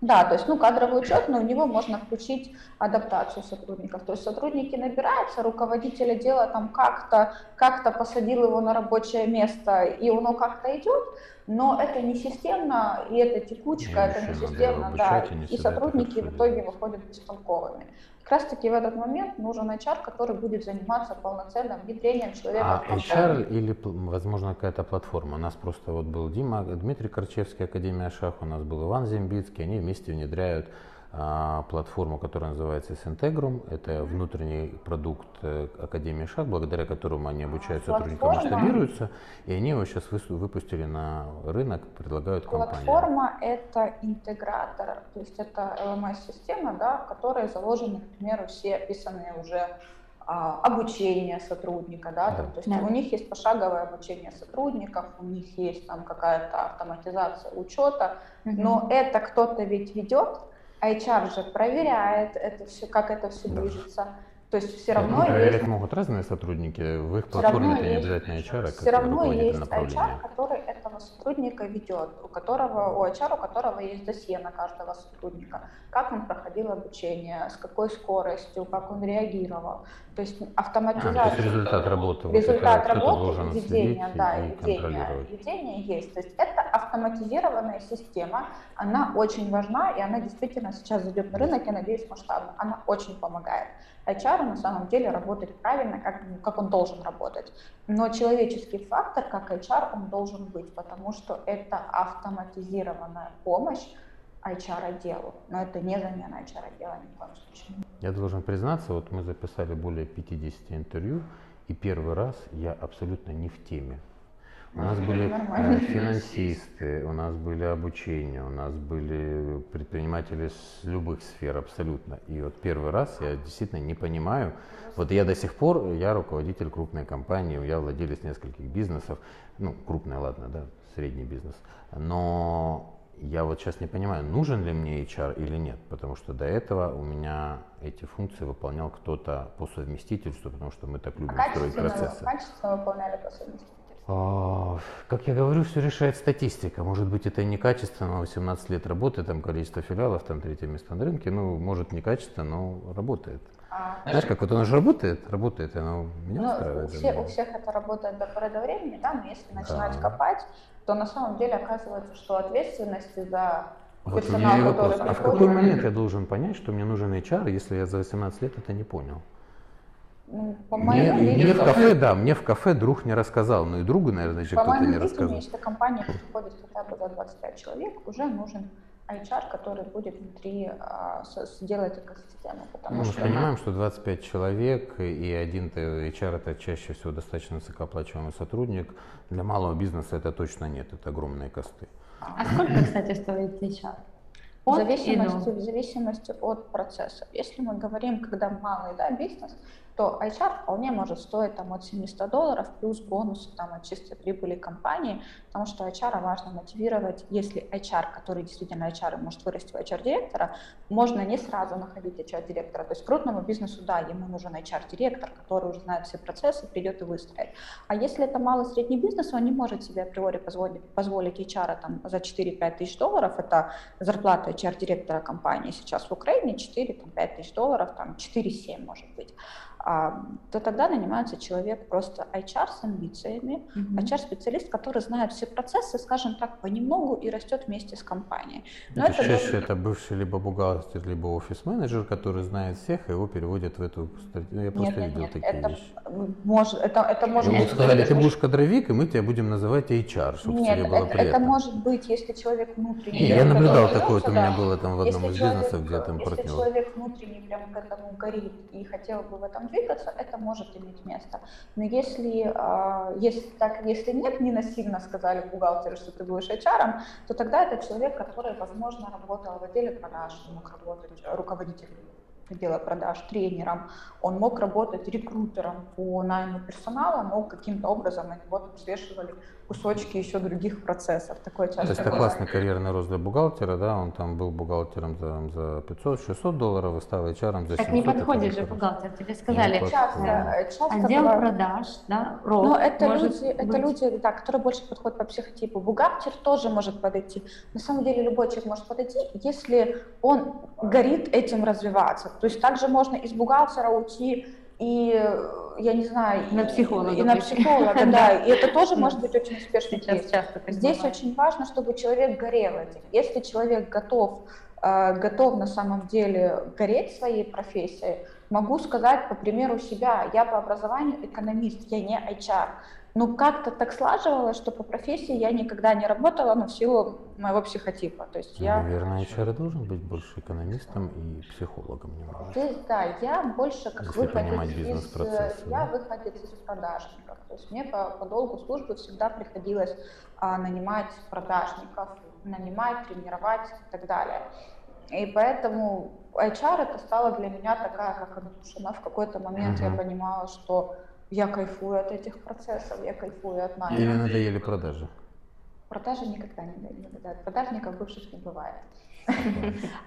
[SPEAKER 2] Да, то есть, ну, кадровый учет, но у него можно включить адаптацию сотрудников. То есть сотрудники набираются, руководитель отдела там как-то как посадил его на рабочее место, и оно как-то идет, но это не системно, и это текучка, не, это не системно, да, и, и сотрудники в итоге выходят бестолковыми. Как раз таки в этот момент нужен HR, который будет заниматься полноценным внедрением человека.
[SPEAKER 1] А HR или, возможно, какая-то платформа? У нас просто вот был Дима, Дмитрий Корчевский, Академия Шах, у нас был Иван Зембицкий, они вместе внедряют платформу, которая называется Syntegrum. Это внутренний продукт э, Академии Шаг, благодаря которому они обучают сотрудников, масштабируются, и они его сейчас выпустили на рынок, предлагают компании.
[SPEAKER 2] Платформа – это интегратор, то есть это LMS-система, да, в которой заложены, к примеру, все описанные уже а, обучение сотрудника, да, да. Там, то есть да. у них есть пошаговое обучение сотрудников, у них есть там какая-то автоматизация учета, угу. но это кто-то ведь ведет, HR же проверяет это все, как это все да. движется. То есть все равно
[SPEAKER 1] проверять есть... могут разные сотрудники, в их платформе это не обязательно HR,
[SPEAKER 2] а Все равно есть HR, который этого сотрудника ведет, у которого, у HR, у которого есть досье на каждого сотрудника, как он проходил обучение, с какой скоростью, как он реагировал. То есть
[SPEAKER 1] А, то
[SPEAKER 2] автоматизация.
[SPEAKER 1] есть результат работы.
[SPEAKER 2] Результат работы,
[SPEAKER 1] следить
[SPEAKER 2] да,
[SPEAKER 1] и контролировать.
[SPEAKER 2] ведения есть. То есть это автоматизированная система, она очень важна, и она действительно сейчас зайдет на рынок, я надеюсь, масштабно. Она очень помогает. HR на самом деле работать правильно, как, как он должен работать. Но человеческий фактор, как HR, он должен быть, потому что это автоматизированная помощь HR-отделу. Но это не замена HR-отдела ни в коем случае.
[SPEAKER 1] Я должен признаться, вот мы записали более 50 интервью, и первый раз я абсолютно не в теме. У нас были
[SPEAKER 2] Нормально.
[SPEAKER 1] э, финансисты, у нас были обучения, у нас были предприниматели с любых сфер абсолютно. И вот первый раз я действительно не понимаю. Вот я до сих пор, я руководитель крупной компании, я владелец нескольких бизнесов, ну, крупный, ладно, да, средний бизнес. Но я вот сейчас не понимаю, нужен ли мне HR или нет, потому что до этого у меня эти функции выполнял кто-то по совместительству, потому что мы так
[SPEAKER 2] А
[SPEAKER 1] любим строить
[SPEAKER 2] качественно,
[SPEAKER 1] процессы.
[SPEAKER 2] качественно выполняли по совместительству.
[SPEAKER 1] А, Как я говорю, все решает статистика. Может быть, это и некачественно, 18 лет работы, там количество филиалов, там третье место на рынке. Ну, может, некачественно, но работает.
[SPEAKER 2] А,
[SPEAKER 1] Знаешь, как вот оно же работает, работает, оно меня
[SPEAKER 2] Ну, у,
[SPEAKER 1] устраивает.
[SPEAKER 2] все-
[SPEAKER 1] да.
[SPEAKER 2] у всех это работает до поры до времени, да, но если начинать
[SPEAKER 1] Да.
[SPEAKER 2] копать, то на самом деле оказывается, что ответственности за
[SPEAKER 1] Вот у
[SPEAKER 2] персонал,
[SPEAKER 1] меня
[SPEAKER 2] который
[SPEAKER 1] вопрос, а в какой момент я должен понять, что мне нужен HR, если я за 18 лет это не понял?
[SPEAKER 2] ну, по
[SPEAKER 1] Мне,
[SPEAKER 2] моему
[SPEAKER 1] мне в
[SPEAKER 2] видению,
[SPEAKER 1] кафе, да, мне в кафе друг не рассказал, ну и другу, наверное, еще
[SPEAKER 2] по
[SPEAKER 1] кто-то не
[SPEAKER 2] моему видению,
[SPEAKER 1] рассказал.
[SPEAKER 2] если компания приходит хотя бы за 25 человек, уже нужен HR, который будет внутри а, сделать экосистему, потому
[SPEAKER 1] Ну, мы же
[SPEAKER 2] что
[SPEAKER 1] понимаем, что 25 человек и один HR это чаще всего достаточно высокооплачиваемый сотрудник. Для малого бизнеса это точно нет, это огромные косты.
[SPEAKER 3] А сколько, кстати, стоит HR?
[SPEAKER 2] в
[SPEAKER 3] От
[SPEAKER 2] зависимости, в зависимости от процесса. Если мы говорим, когда малый да, бизнес, то HR вполне может стоить там, от 700 долларов плюс бонусы там, от чистой прибыли компании, потому что HR важно мотивировать, если HR, который действительно HR может вырасти в HR-директора, можно не сразу находить HR-директора. То есть крупному бизнесу, да, ему нужен HR-директор, который уже знает все процессы, придет и выстроит. А если это малый средний бизнес, он не может себе априори позволить, позволить HR там, за 4-5 тысяч долларов, это зарплата HR-директора компании сейчас в Украине 4-5 тысяч долларов, там 4-7 может быть, то тогда нанимается человек просто HR с амбициями,
[SPEAKER 3] Мгм.
[SPEAKER 2] HR-специалист, который знает все процессы, скажем так, понемногу и растет вместе с компанией. Но
[SPEAKER 1] То
[SPEAKER 2] это
[SPEAKER 1] есть чаще
[SPEAKER 2] должен-
[SPEAKER 1] это бывший либо бухгалтер, либо офис-менеджер, который знает всех, и его переводят в эту... Я просто
[SPEAKER 2] Нет, нет,
[SPEAKER 1] видел
[SPEAKER 2] нет,
[SPEAKER 1] такие
[SPEAKER 2] это
[SPEAKER 1] вещи.
[SPEAKER 2] может, это, это может
[SPEAKER 1] Ему
[SPEAKER 2] быть-
[SPEAKER 1] сказали, ты будешь кадровик, и мы тебя будем называть HR, чтобы
[SPEAKER 2] Нет,
[SPEAKER 1] тебе было
[SPEAKER 2] это, это
[SPEAKER 1] приятно.
[SPEAKER 2] может быть, если человек внутренний.
[SPEAKER 1] Не, я наблюдал такое, вот у меня
[SPEAKER 2] да.
[SPEAKER 1] было там в одном
[SPEAKER 2] Если
[SPEAKER 1] из
[SPEAKER 2] человек-
[SPEAKER 1] бизнесов, где там
[SPEAKER 2] Если
[SPEAKER 1] партнер.
[SPEAKER 2] человек внутренне прям к этому горит и хотел бы в этом двигаться, это может иметь место. Но если, а, если, так, если нет, не насильно сказали бухгалтеру, что ты будешь HR, то тогда это человек, который, возможно, работал в отделе продаж, мог работать руководителем отдела продаж, тренером, он мог работать рекрутером по найму персонала, но каким-то образом на него там свешивали кусочки еще других процессов. Такое часто
[SPEAKER 1] То есть это классный карьерный рост для бухгалтера, да, он там был бухгалтером за, за 500-600 долларов и стал HR за 700.
[SPEAKER 3] Так не
[SPEAKER 1] это
[SPEAKER 3] подходит же бухгалтер, тебе сказали.
[SPEAKER 1] подходит.
[SPEAKER 2] Часто,
[SPEAKER 3] Да.
[SPEAKER 2] часто
[SPEAKER 3] Отдел
[SPEAKER 2] бывает-
[SPEAKER 3] продаж, да, рост.
[SPEAKER 2] Но это люди, это
[SPEAKER 3] быть.
[SPEAKER 2] люди, да, которые больше подходят по психотипу. Бухгалтер тоже может подойти. На самом деле любой человек может подойти, если он горит этим развиваться. То есть также можно из бухгалтера уйти и, э, я не знаю,
[SPEAKER 3] На
[SPEAKER 2] и-
[SPEAKER 3] психолога
[SPEAKER 2] И на
[SPEAKER 3] пойти.
[SPEAKER 2] психолога,
[SPEAKER 3] Да.
[SPEAKER 2] И это тоже может быть очень успешный кейс. Здесь очень важно, чтобы человек горел этим. Если человек готов, э, готов на самом деле гореть своей профессией, могу сказать по примеру себя. Я по образованию экономист, я не HR. Ну, как-то так слаживалось, что по профессии я никогда не работала, но в силу моего психотипа. То есть
[SPEAKER 1] Ну,
[SPEAKER 2] я...
[SPEAKER 1] Наверное, HR должен быть больше экономистом и психологом немного.
[SPEAKER 2] Здесь, да, я больше как
[SPEAKER 1] Если
[SPEAKER 2] выходец из,
[SPEAKER 1] бизнес-процессы,
[SPEAKER 2] э, я
[SPEAKER 1] да?
[SPEAKER 2] выходец из продажников. То есть мне по, по долгу службы всегда приходилось а, нанимать продажников, нанимать, тренировать и так далее. И поэтому HR это стало для меня такая, как отдушина. В какой-то момент я
[SPEAKER 1] Мгм.
[SPEAKER 2] понимала, что я кайфую от этих процессов, я кайфую от найма.
[SPEAKER 1] Или надоели продажи?
[SPEAKER 2] Продажи никогда не надоедают. Продажников бывших не бывает.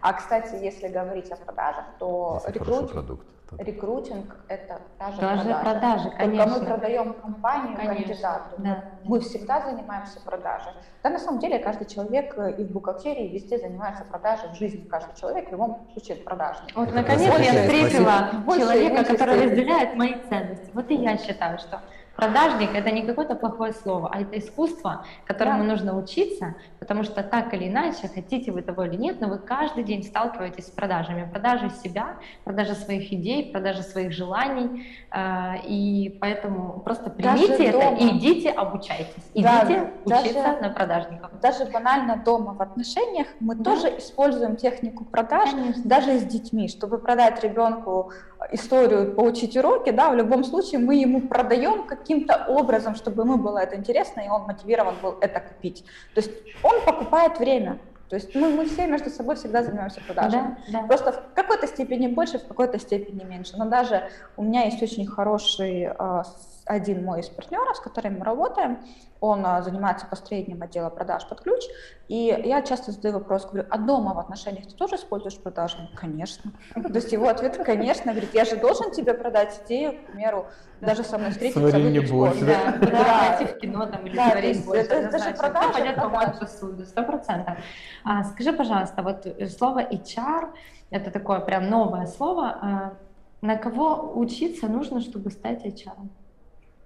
[SPEAKER 2] А, кстати, если говорить о продажах, то рекрутинг, рекрутинг это
[SPEAKER 3] даже продажи. продажи
[SPEAKER 2] конечно. Только мы продаем компанию конечно. кандидату. Да. Мы всегда занимаемся продажей. Да, на самом деле, каждый человек и в бухгалтерии везде занимается продажей в жизни. Каждый человек в любом случае продажник.
[SPEAKER 3] Вот, наконец, я встретила человека, который разделяет мои ценности. Вот и я считаю, что Продажник это не какое-то плохое слово, а это искусство, которому да. нужно учиться, потому что так или иначе, хотите вы того или нет, но вы каждый день сталкиваетесь с продажами. Продажи себя, продажи своих идей, продажи своих желаний. Э, и поэтому просто примите даже это дома. и идите обучайтесь. Идите да, учиться даже, на продажников.
[SPEAKER 2] Даже банально дома в отношениях мы да. тоже используем технику продаж, Конечно. даже с детьми, чтобы продать ребенку историю, получить уроки, да, в любом случае мы ему продаем каким-то образом, чтобы ему было это интересно, и он мотивирован был это купить. То есть он покупает время. То есть мы, мы все между собой всегда занимаемся продажами. Да, да. Просто в какой-то степени больше, в какой-то степени меньше. Но даже у меня есть очень хороший э, один мой из партнеров, с которым мы работаем, он а, занимается построением отдела продаж под ключ, и я часто задаю вопрос, говорю, а дома в отношениях ты тоже используешь продажи? Конечно. То есть его ответ, конечно, говорит, я же должен тебе продать идею, к примеру, даже со мной встретиться,
[SPEAKER 1] выпить
[SPEAKER 3] кофе. Да, да, пойти в кино там или да, больше.
[SPEAKER 2] Это, это же продажа.
[SPEAKER 3] Понять, помочь посуду, сто процентов. А, скажи, пожалуйста, вот слово HR, это такое прям новое слово, а, на кого учиться нужно, чтобы стать HR?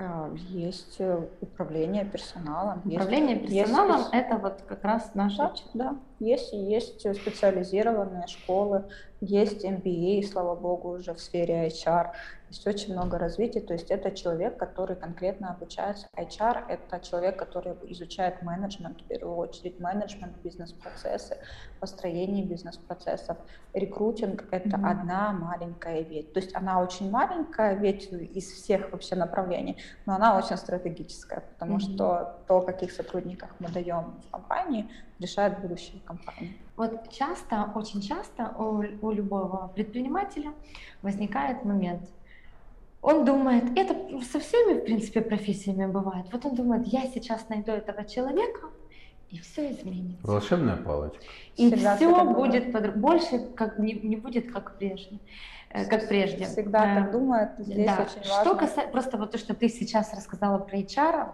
[SPEAKER 2] А, есть э, управление персоналом.
[SPEAKER 3] Управление есть, персоналом есть, это вот как раз наш
[SPEAKER 2] да, да. Есть, есть специализированные школы, есть MBA, слава богу, уже в сфере HR. Есть очень много развития, то есть это человек, который конкретно обучается. HR — это человек, который изучает менеджмент, в первую очередь менеджмент, бизнес-процессы, построение бизнес-процессов. Рекрутинг — это mm-hmm. одна маленькая ветвь. То есть она очень маленькая ветвь из всех вообще направлений, но она очень стратегическая, потому mm-hmm. что то, каких сотрудников мы даем в компании, решает будущее компании.
[SPEAKER 3] Вот часто, очень часто у, у любого предпринимателя возникает момент, он думает, это со всеми, в принципе, профессиями бывает. Вот он думает, я сейчас найду этого человека, и все изменится.
[SPEAKER 1] Волшебная палочка.
[SPEAKER 3] И Всегда все будет под... больше как не, не будет как прежде. Э, как прежде.
[SPEAKER 2] Всегда так э, думает. Здесь да. очень важно.
[SPEAKER 3] Что касается просто вот то, что ты сейчас рассказала про HR,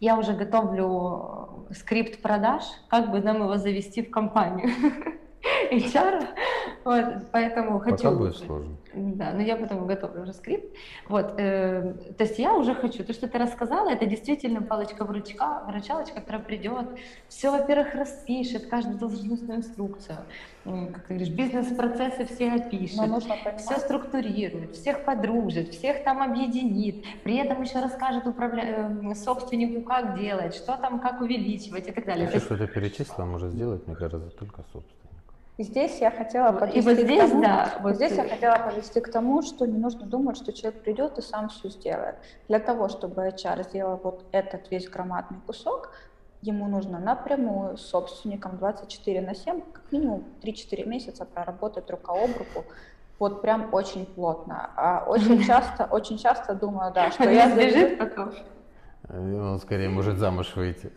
[SPEAKER 3] я уже готовлю скрипт продаж, как бы нам его завести в компанию. HR, вот, поэтому
[SPEAKER 1] Пока
[SPEAKER 3] хочу...
[SPEAKER 1] будет сложно.
[SPEAKER 3] Да, но я потом готовлю уже скрипт. Вот, э, то есть я уже хочу, то, что ты рассказала, это действительно палочка-вручка, врачалочка, которая придет, все, во-первых, распишет, каждую должностную инструкцию, как ты говоришь, бизнес-процессы все опишет, все структурирует, всех подружит, всех там объединит, при этом еще расскажет управля... Э, собственнику, как делать, что там, как увеличивать и так далее.
[SPEAKER 1] Все, что ты перечислила, может сделать, мне кажется, только собственник.
[SPEAKER 2] Здесь я хотела подвести вот здесь, к тому, да, вот здесь я хотела подвести к тому, что не нужно думать, что человек придет и сам все сделает. Для того, чтобы HR сделал вот этот весь громадный кусок, ему нужно напрямую с собственником 24 на 7, как минимум 3-4 месяца проработать рука об руку, вот прям очень плотно. А очень часто, очень часто думаю, да, что я...
[SPEAKER 3] Сбежит потом.
[SPEAKER 1] Он скорее может замуж выйти.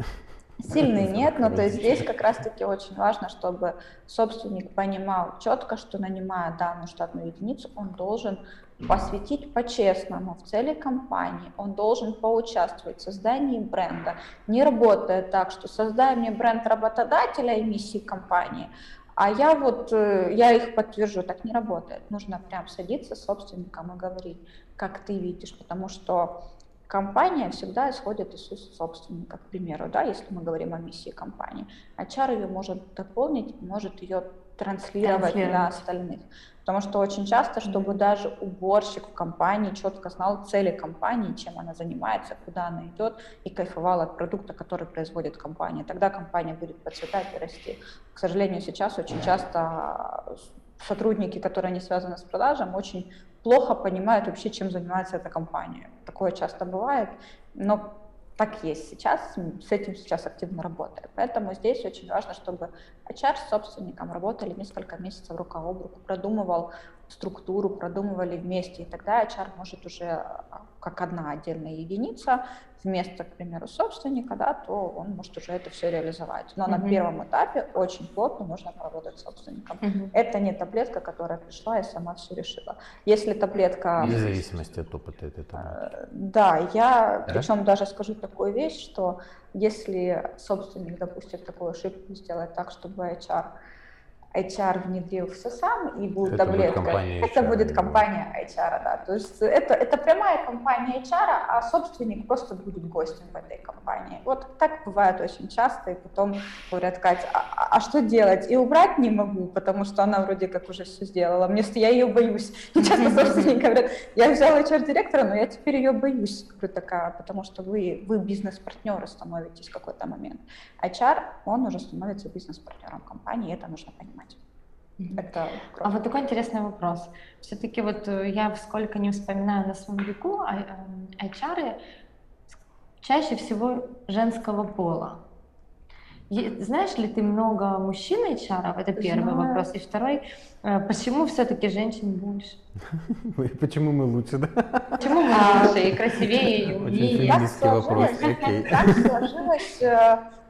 [SPEAKER 2] Сильный нет, но то есть здесь как раз-таки очень важно, чтобы собственник понимал четко, что нанимая данную штатную единицу, он должен посвятить по-честному в цели компании, он должен поучаствовать в создании бренда, не работая так, что создай мне бренд работодателя и миссии компании, а я вот, э, я их подтвержу, так не работает. Нужно прям садиться с собственником и говорить, как ты видишь, потому что Компания всегда исходит из собственника, к примеру, да, если мы говорим о миссии компании. HR ее может дополнить, может ее транслировать на остальных. Потому что очень часто, чтобы даже уборщик в компании четко знал цели компании, чем она занимается, куда она идет, и кайфовал от продукта, который производит компания. Тогда компания будет процветать и расти. К сожалению, сейчас очень часто сотрудники, которые не связаны с продажем, очень плохо понимают вообще, чем занимается эта компания. Такое часто бывает, но так есть сейчас, с этим сейчас активно работаем. Поэтому здесь очень важно, чтобы HR с собственником работали несколько месяцев рука об руку, продумывал структуру продумывали вместе, и тогда HR может уже а, как одна отдельная единица вместо, к примеру, собственника, да, то он может уже это все реализовать. Но mm-hmm. на первом этапе очень плотно нужно поработать с собственником. Mm-hmm. Это не таблетка, которая пришла и сама все решила. Если таблетка...
[SPEAKER 1] Вне зависимости от опыта этой таблетки.
[SPEAKER 2] Э, да, я да? причем даже скажу такую вещь, что если собственник допустит такую ошибку, сделать так, чтобы HR HR внедрил все сам и будет это таблетка. Будет это будет компания HR, да. То есть это, это прямая компания HR, а собственник просто будет гостем в этой компании. Вот так бывает очень часто, и потом говорят, Катя, а, а, а что делать? И убрать не могу, потому что она вроде как уже все сделала. Мне я ее боюсь. И часто собственники говорят, я взяла HR-директора, но я теперь ее боюсь. Говорю, такая, потому что вы, вы бизнес-партнеры становитесь в какой-то момент. HR, он уже становится бизнес-партнером компании, и это нужно понимать.
[SPEAKER 3] Это а вот такой интересный вопрос. Все-таки вот э, я сколько не вспоминаю на своем веку, а, э, HR чаще всего женского пола. Знаешь ли ты много мужчин HR? Это первый Знаю. вопрос. И второй, э, почему все-таки женщин больше?
[SPEAKER 1] Почему мы лучше, да?
[SPEAKER 3] Почему мы лучше и красивее, и умнее?
[SPEAKER 1] Очень вопрос.
[SPEAKER 2] Так сложилось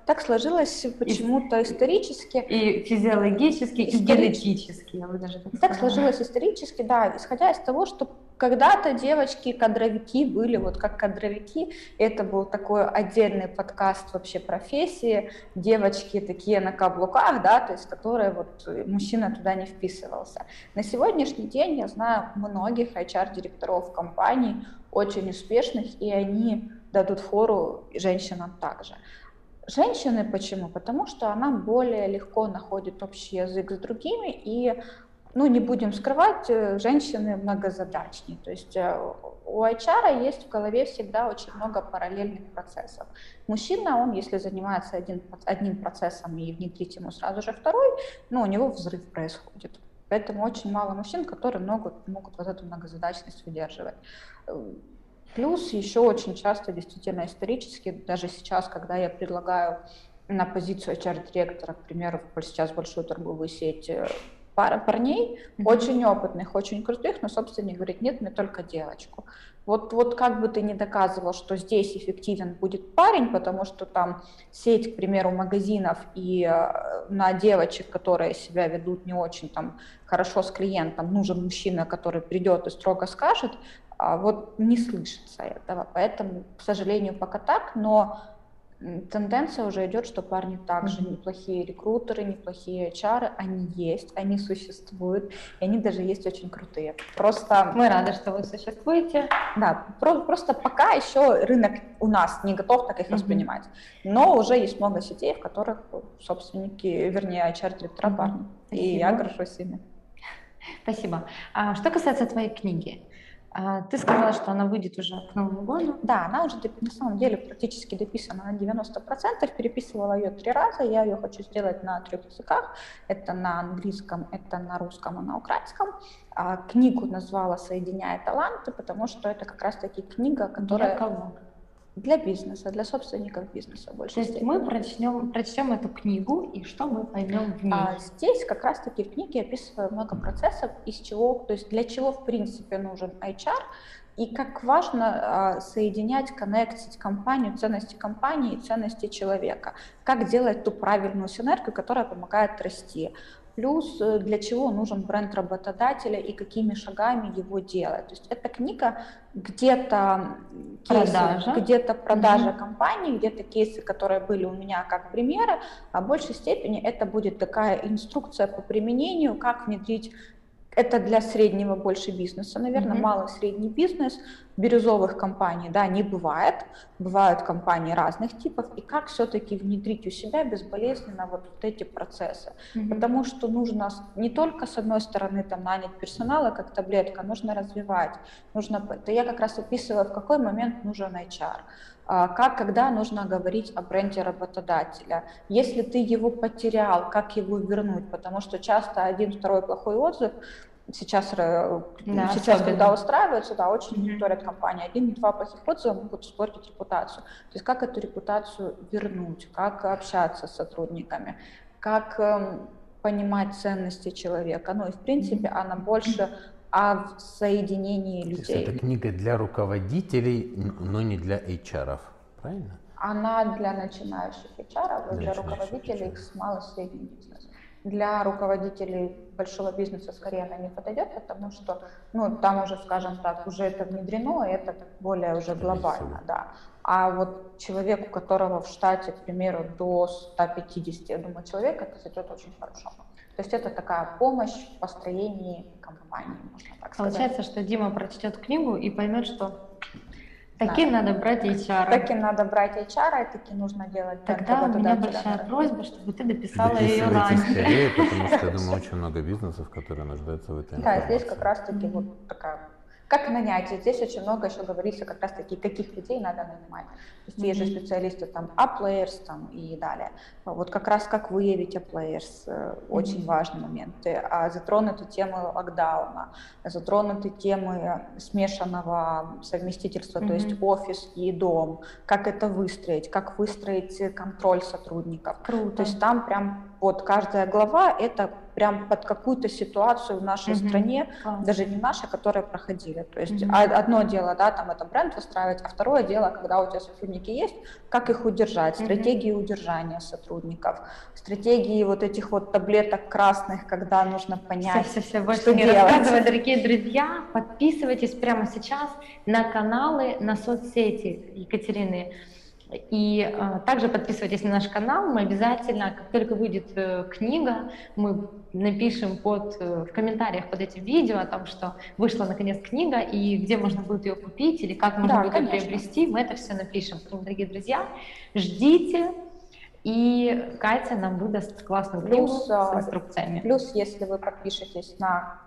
[SPEAKER 2] так сложилось почему-то исторически.
[SPEAKER 3] И физиологически, и генетически, я бы даже
[SPEAKER 2] так Так сложилось исторически, да, исходя из того, что когда-то девочки-кадровики были вот как кадровики, это был такой отдельный подкаст вообще профессии, девочки такие на каблуках, да, то есть которые вот мужчина туда не вписывался. На сегодняшний день я знаю многих HR-директоров компаний, очень успешных, и они дадут фору женщинам также. Женщины почему? Потому что она более легко находит общий язык с другими и ну, не будем скрывать, э, женщины многозадачнее. То есть э, у HR есть в голове всегда очень много параллельных процессов. Мужчина, он, если занимается один, одним процессом и внедрить ему сразу же второй, ну, у него взрыв происходит. Поэтому очень мало мужчин, которые могут, могут вот эту многозадачность выдерживать. Плюс еще очень часто, действительно исторически, даже сейчас, когда я предлагаю на позицию HR-директора, к примеру, сейчас большую торговую сеть э, пара парней, mm-hmm. очень опытных, очень крутых, но собственник говорит, нет, мне только девочку. Вот, вот как бы ты ни доказывал, что здесь эффективен будет парень, потому что там сеть, к примеру, магазинов и э, на девочек, которые себя ведут не очень там хорошо с клиентом, нужен мужчина, который придет и строго скажет, вот не слышится этого. Поэтому, к сожалению, пока так, но тенденция уже идет, что парни также mm-hmm. неплохие рекрутеры, неплохие HR, они есть, они существуют, и они даже есть очень крутые. Просто
[SPEAKER 3] мы рады, что вы существуете.
[SPEAKER 2] Да, про- просто пока еще рынок у нас не готов так их mm-hmm. воспринимать, но уже есть много сетей, в которых собственники, вернее, HR-директора mm-hmm. парни, Спасибо. и я горжусь ими.
[SPEAKER 3] Спасибо. А что касается твоей книги, а, ты сказала, что она выйдет уже к Новому году.
[SPEAKER 2] Да, она уже на самом деле практически дописана на 90%. Переписывала ее три раза. Я ее хочу сделать на трех языках. Это на английском, это на русском и на украинском. А книгу назвала «Соединяя таланты», потому что это как раз-таки книга, которая...
[SPEAKER 3] Для кого?
[SPEAKER 2] Для бизнеса, для собственников бизнеса больше.
[SPEAKER 3] То есть мы прочтем, прочтем эту книгу, и что мы поймем в ней? А
[SPEAKER 2] здесь как раз-таки в книге описываю много процессов, из чего, то есть для чего в принципе нужен HR, и как важно а, соединять, коннектить компанию, ценности компании и ценности человека. Как делать ту правильную синергию, которая помогает расти плюс э, для чего нужен бренд работодателя и какими шагами его делать. То есть эта книга где-то продажа, где-то продажа mm-hmm. компании, где-то кейсы, которые были у меня как примеры, а в большей степени это будет такая инструкция по применению, как внедрить это для среднего больше бизнеса, наверное, mm-hmm. малый средний бизнес, бирюзовых компаний, да, не бывает, бывают компании разных типов, и как все-таки внедрить у себя безболезненно вот, вот эти процессы, mm-hmm. потому что нужно не только с одной стороны там нанять персонала как таблетка, нужно развивать, нужно, это я как раз описывала, в какой момент нужен HR, а, как, когда нужно говорить о бренде работодателя. Если ты его потерял, как его вернуть, потому что часто один, второй плохой отзыв сейчас, э, да, сейчас когда устраиваются, да, очень mm-hmm. мониторят компании. Один-два плохих отзыва могут испортить репутацию. То есть как эту репутацию вернуть, как общаться с сотрудниками, как эм, понимать ценности человека. Ну и в принципе она больше о соединении людей.
[SPEAKER 1] это книга для руководителей, но не для HR, правильно?
[SPEAKER 2] Она для начинающих HR, для, для руководителей HR. с средним бизнесом. Для руководителей большого бизнеса скорее она не подойдет, потому что ну, там уже, скажем так, уже это внедрено, и это более уже глобально, да. А вот человек, у которого в штате, к примеру, до 150, я думаю, человек, это зайдет очень хорошо. То есть это такая помощь в построении компании, можно так
[SPEAKER 3] сказать. Получается, что Дима прочтет книгу и поймет, что таки да. надо брать HR.
[SPEAKER 2] Таки надо брать HR, и таки нужно делать.
[SPEAKER 3] Тогда у меня большая просьба, чтобы ты дописала ее раньше. скорее,
[SPEAKER 1] потому что я думаю, очень много бизнесов, которые нуждаются в этом.
[SPEAKER 2] Да, здесь как раз-таки вот такая как нанять? здесь очень много еще говорится как раз-таки, каких людей надо нанимать. То есть mm-hmm. есть же специалисты там A-players там, и далее. Вот как раз как выявить A-players, mm-hmm. очень важный момент. А затронуты темы локдауна, затронуты темы смешанного совместительства, mm-hmm. то есть офис и дом, как это выстроить, как выстроить контроль сотрудников.
[SPEAKER 3] Круто.
[SPEAKER 2] То есть там прям вот каждая глава это прям под какую-то ситуацию в нашей mm-hmm. стране, Класс. даже не наша, которая проходили. То есть mm-hmm. одно дело, да, там это бренд выстраивать, а второе дело, когда у тебя сотрудники есть, как их удержать, стратегии mm-hmm. удержания сотрудников, стратегии вот этих вот таблеток красных, когда нужно понять,
[SPEAKER 3] все, все, все, больше что не делать. рассказывай, дорогие друзья, подписывайтесь прямо сейчас на каналы, на соцсети Екатерины. И э, также подписывайтесь на наш канал. Мы обязательно, как только выйдет э, книга, мы напишем под, э, в комментариях под этим видео о том, что вышла наконец книга и где можно будет ее купить или как можно да, будет конечно. ее приобрести. Мы это все напишем. Поэтому, дорогие друзья, ждите и Катя нам выдаст классную книгу плюс, с а, инструкциями.
[SPEAKER 2] Плюс, если вы подпишетесь на,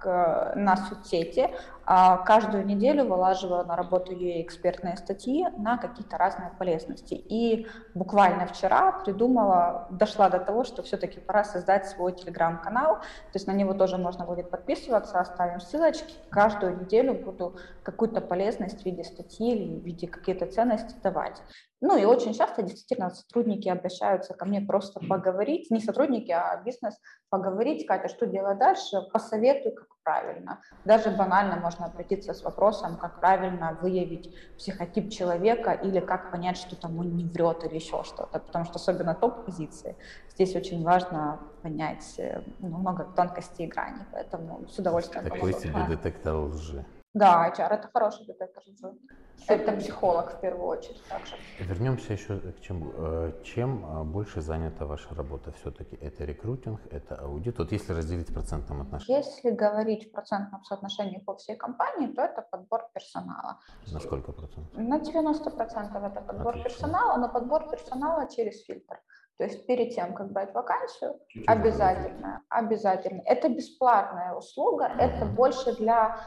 [SPEAKER 2] на соцсети, а, каждую неделю вылаживаю на работу ее экспертные статьи на какие-то разные полезности. И буквально вчера придумала, дошла до того, что все-таки пора создать свой телеграм-канал. То есть на него тоже можно будет подписываться, оставим ссылочки. Каждую неделю буду какую-то полезность в виде статьи или в виде какие-то ценности давать. Ну и очень часто действительно сотрудники обращаются ко мне просто поговорить, не сотрудники, а бизнес, поговорить, Катя, что делать дальше, посоветуй, правильно. Даже банально можно обратиться с вопросом, как правильно выявить психотип человека или как понять, что там он не врет или еще что-то, потому что особенно топ-позиции, здесь очень важно понять э, ну, много тонкостей и граней, поэтому с удовольствием
[SPEAKER 1] Такой помогу. себе детектор лжи.
[SPEAKER 2] Да, HR это хороший детектор лжи. Это психолог в первую очередь также.
[SPEAKER 1] Вернемся еще к чему. Э, чем а, больше занята ваша работа? Все-таки это рекрутинг, это аудит? Вот если разделить в процентном отношении.
[SPEAKER 2] Если говорить в процентном соотношении по всей компании, то это подбор персонала.
[SPEAKER 1] На сколько процентов?
[SPEAKER 2] На 90 процентов это подбор Отлично. персонала, но подбор персонала через фильтр. То есть перед тем, как брать вакансию, Чуть-чуть обязательно, обязательно. Это бесплатная услуга, это больше для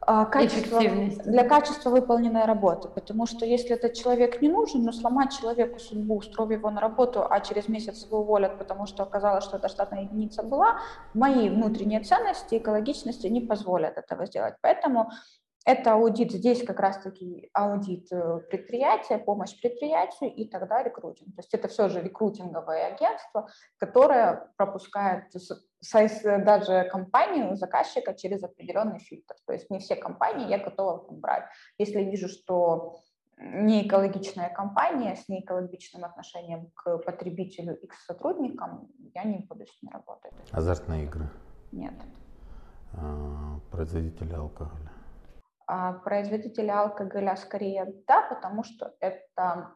[SPEAKER 2] качество, для качества выполненной работы. Потому что если этот человек не нужен, но сломать человеку судьбу, устроив его на работу, а через месяц его уволят, потому что оказалось, что эта штатная единица была, мои внутренние ценности, экологичности не позволят этого сделать. Поэтому это аудит, здесь как раз-таки аудит э, предприятия, помощь предприятию и тогда рекрутинг. То есть это все же рекрутинговое агентство, которое пропускает даже компанию, заказчика через определенный фильтр. То есть не все компании я готова брать. Если вижу, что не экологичная компания с неэкологичным отношением к потребителю и к сотрудникам, я не буду с ней работать.
[SPEAKER 1] Азартные игры?
[SPEAKER 2] Нет.
[SPEAKER 1] А, производители алкоголя?
[SPEAKER 2] А производители алкоголя скорее да, потому что это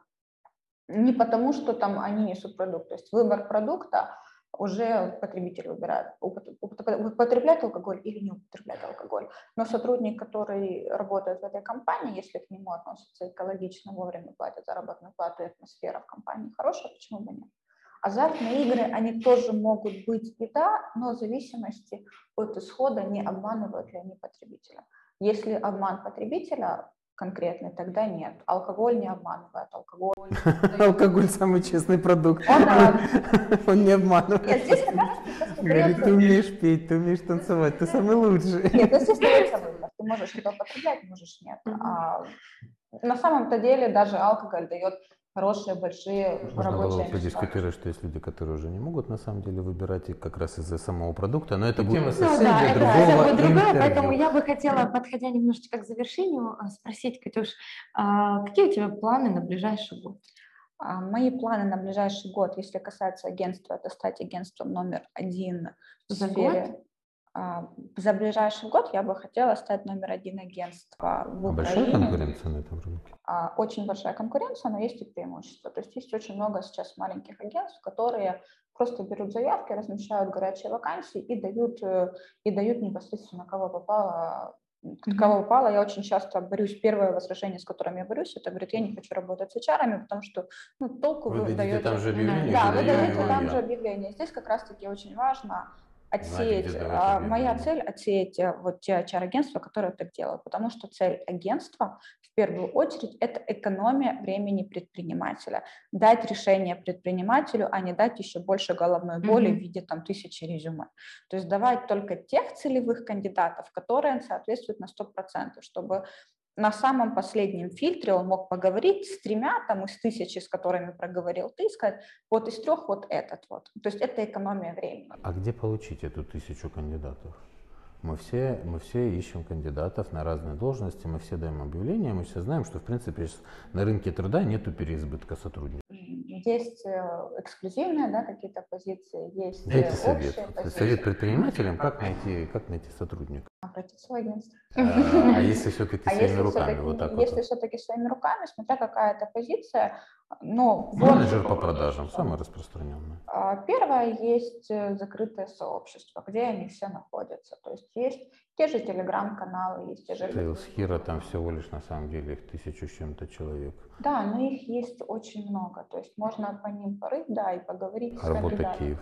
[SPEAKER 2] не потому, что там они несут продукт. То есть выбор продукта уже потребитель выбирает, употреблять алкоголь или не употреблять алкоголь. Но сотрудник, который работает в этой компании, если к нему относятся экологично, вовремя платят заработную плату и атмосфера в компании хорошая, почему бы нет? Азартные игры, они тоже могут быть и да, но в зависимости от исхода не обманывают ли они потребителя. Если обман потребителя конкретный, тогда нет. Алкоголь не обманывает, алкоголь...
[SPEAKER 1] Алкоголь самый честный продукт. Он не обманывает. Нет, здесь Говорит, ты умеешь петь, ты умеешь танцевать, ты самый лучший.
[SPEAKER 2] Нет, ну выбор. Ты можешь это употреблять, можешь нет. А на самом-то деле даже алкоголь дает хорошие, большие
[SPEAKER 1] Можно было
[SPEAKER 2] рабочие
[SPEAKER 1] бы
[SPEAKER 2] места.
[SPEAKER 1] подискутировать, что есть люди, которые уже не могут на самом деле выбирать и как раз из-за самого продукта, но это тема
[SPEAKER 3] Ну
[SPEAKER 1] совсем
[SPEAKER 3] да,
[SPEAKER 1] для
[SPEAKER 3] это
[SPEAKER 1] другого
[SPEAKER 3] совсем будет другое,
[SPEAKER 1] интервью.
[SPEAKER 3] поэтому я бы хотела, подходя немножечко к завершению, а, спросить, Катюш, а какие у тебя планы на ближайший год?
[SPEAKER 2] А, Мои планы на ближайший год, если касается агентства, это стать агентством номер один в
[SPEAKER 3] За
[SPEAKER 2] сфере. А, За ближайший год я бы хотела стать номер один агентства в
[SPEAKER 1] А большая
[SPEAKER 2] Украине.
[SPEAKER 1] конкуренция на этом рынке?
[SPEAKER 2] А, Очень большая конкуренция, но есть и преимущества. То есть есть очень много сейчас маленьких агентств, которые просто берут заявки, размещают горячие вакансии и дают, э, и дают непосредственно кого попало. Кого попало, я очень часто борюсь. Первое возражение, с которым я борюсь, это говорит, я не хочу работать с HR, потому что ну, толку
[SPEAKER 1] Вы
[SPEAKER 2] вы, даете.
[SPEAKER 1] там же
[SPEAKER 3] Да,
[SPEAKER 1] объявление,
[SPEAKER 2] Да, вы даете там
[SPEAKER 1] я.
[SPEAKER 2] же объявление. Здесь как раз-таки очень важно отсеять. а, Моя цель отсеять э, вот те HR-агентства, которые так делают, потому что цель агентства в первую очередь это экономия времени предпринимателя, дать решение предпринимателю, а не дать еще больше головной боли
[SPEAKER 3] Мгм.
[SPEAKER 2] в виде там тысячи резюме. То есть давать только тех целевых кандидатов, которые соответствуют на 100%, чтобы на самом последнем фильтре он мог поговорить с тремя там из тысячи, с которыми проговорил ты, сказать, вот из трех вот этот вот. То есть это экономия времени.
[SPEAKER 1] А где получить эту тысячу кандидатов? Мы все, мы все ищем кандидатов на разные должности, мы все даем объявления, мы все знаем, что в принципе на рынке труда нету переизбытка сотрудников.
[SPEAKER 2] Есть э, эксклюзивные да, какие-то позиции, есть э,
[SPEAKER 1] Дайте совет.
[SPEAKER 2] общие позиции.
[SPEAKER 1] Совет предпринимателям, как найти, как найти сотрудника.
[SPEAKER 2] Обратиться в агентство.
[SPEAKER 1] А, а если все-таки
[SPEAKER 2] А
[SPEAKER 1] своими руками,
[SPEAKER 2] все-таки,
[SPEAKER 1] вот так
[SPEAKER 2] если все-таки своими руками, смотря какая это позиция, но
[SPEAKER 1] Менеджер по продажам, самый распространенный.
[SPEAKER 2] А, Первое, есть э, закрытое сообщество, где они все находятся. То есть есть те же телеграм-каналы, есть те же...
[SPEAKER 1] Sales Hero там всего лишь на самом деле их тысячу с чем-то человек.
[SPEAKER 2] Да, но их есть очень много. То есть можно по ним порыть, да, и поговорить
[SPEAKER 1] Работа. Киев.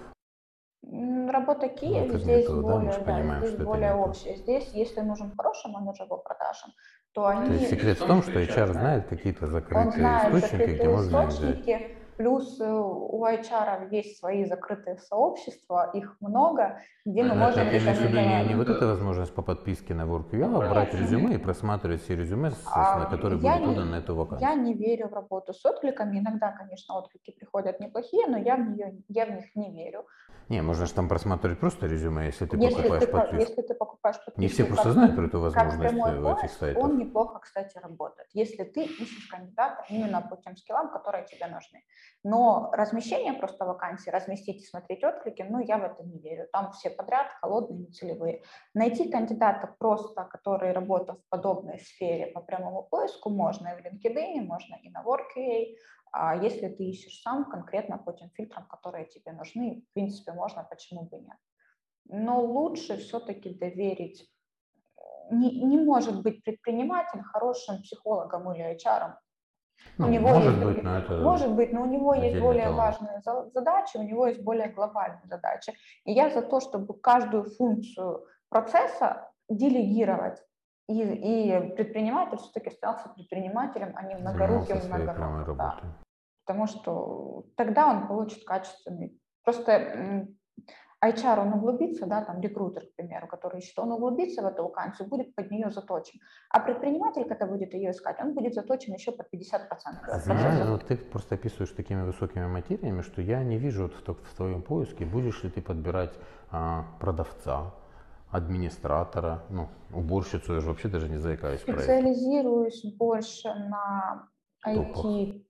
[SPEAKER 2] Работа Киев
[SPEAKER 1] не
[SPEAKER 2] здесь
[SPEAKER 1] мы
[SPEAKER 2] более, да,
[SPEAKER 1] понимаем,
[SPEAKER 2] здесь более общее. Здесь, если нужен хороший менеджер по продажам, то они...
[SPEAKER 1] То есть секрет в том, что HR знает какие-то закрытые
[SPEAKER 2] знает
[SPEAKER 1] источники, где
[SPEAKER 2] закрытые
[SPEAKER 1] можно их взять.
[SPEAKER 2] Плюс э, у HR есть свои закрытые сообщества, их много, где мы
[SPEAKER 1] А
[SPEAKER 2] можем
[SPEAKER 1] ты имеешь в виду не, не вот эта возможность по подписке на WorkUA, а брать резюме и просматривать все резюме,
[SPEAKER 2] А,
[SPEAKER 1] которые
[SPEAKER 2] я
[SPEAKER 1] будут
[SPEAKER 2] не-
[SPEAKER 1] поданы на эту вакансию.
[SPEAKER 2] Я не верю в работу с откликами. Иногда, конечно, отклики приходят неплохие, но я в, нее, я в них не верю.
[SPEAKER 1] Не, можно же там просматривать просто резюме, если ты
[SPEAKER 2] если,
[SPEAKER 1] покупаешь
[SPEAKER 2] ты, по-
[SPEAKER 1] подписку.
[SPEAKER 2] если ты покупаешь подписку...
[SPEAKER 1] Не все просто
[SPEAKER 2] как-
[SPEAKER 1] знают про эту возможность э, в этих сайтах.
[SPEAKER 2] он неплохо, кстати, работает, если ты ищешь кандидата именно по тем скиллам, которые тебе нужны. Но размещение просто вакансий, разместить и смотреть отклики, ну, я в это не верю. Там все подряд, холодные, нецелевые. Найти кандидата просто, который работал в подобной сфере по прямому поиску, можно и в LinkedIn, можно и на WorkUA. А если ты ищешь сам конкретно по тем фильтрам, которые тебе нужны, в принципе, можно, почему бы нет. Но лучше все-таки доверить не, не может быть предприниматель хорошим психологом или HR.
[SPEAKER 1] Ну,
[SPEAKER 2] у него
[SPEAKER 1] может
[SPEAKER 2] есть
[SPEAKER 1] быть, но это
[SPEAKER 2] Может быть, но у него есть более
[SPEAKER 1] талант.
[SPEAKER 2] важные за- задачи, у него есть более глобальные задачи. И я за то, чтобы каждую функцию процесса делегировать. И, и предприниматель все-таки остался предпринимателем, а не многоруким, многоногим. Да. Потому что тогда он получит качественный. Просто HR, он углубится, да, там рекрутер, к примеру, который ищет, он углубится в эту вакансию, будет под нее заточен. А предприниматель, когда будет ее искать, он будет заточен еще под 50%. от
[SPEAKER 1] Знаешь, ты просто описываешь такими высокими материями, что я не вижу вот в, в твоем поиске, будешь ли ты подбирать а, продавца, администратора, ну, уборщицу, я же вообще даже не заикаюсь.
[SPEAKER 2] Специализируюсь больше на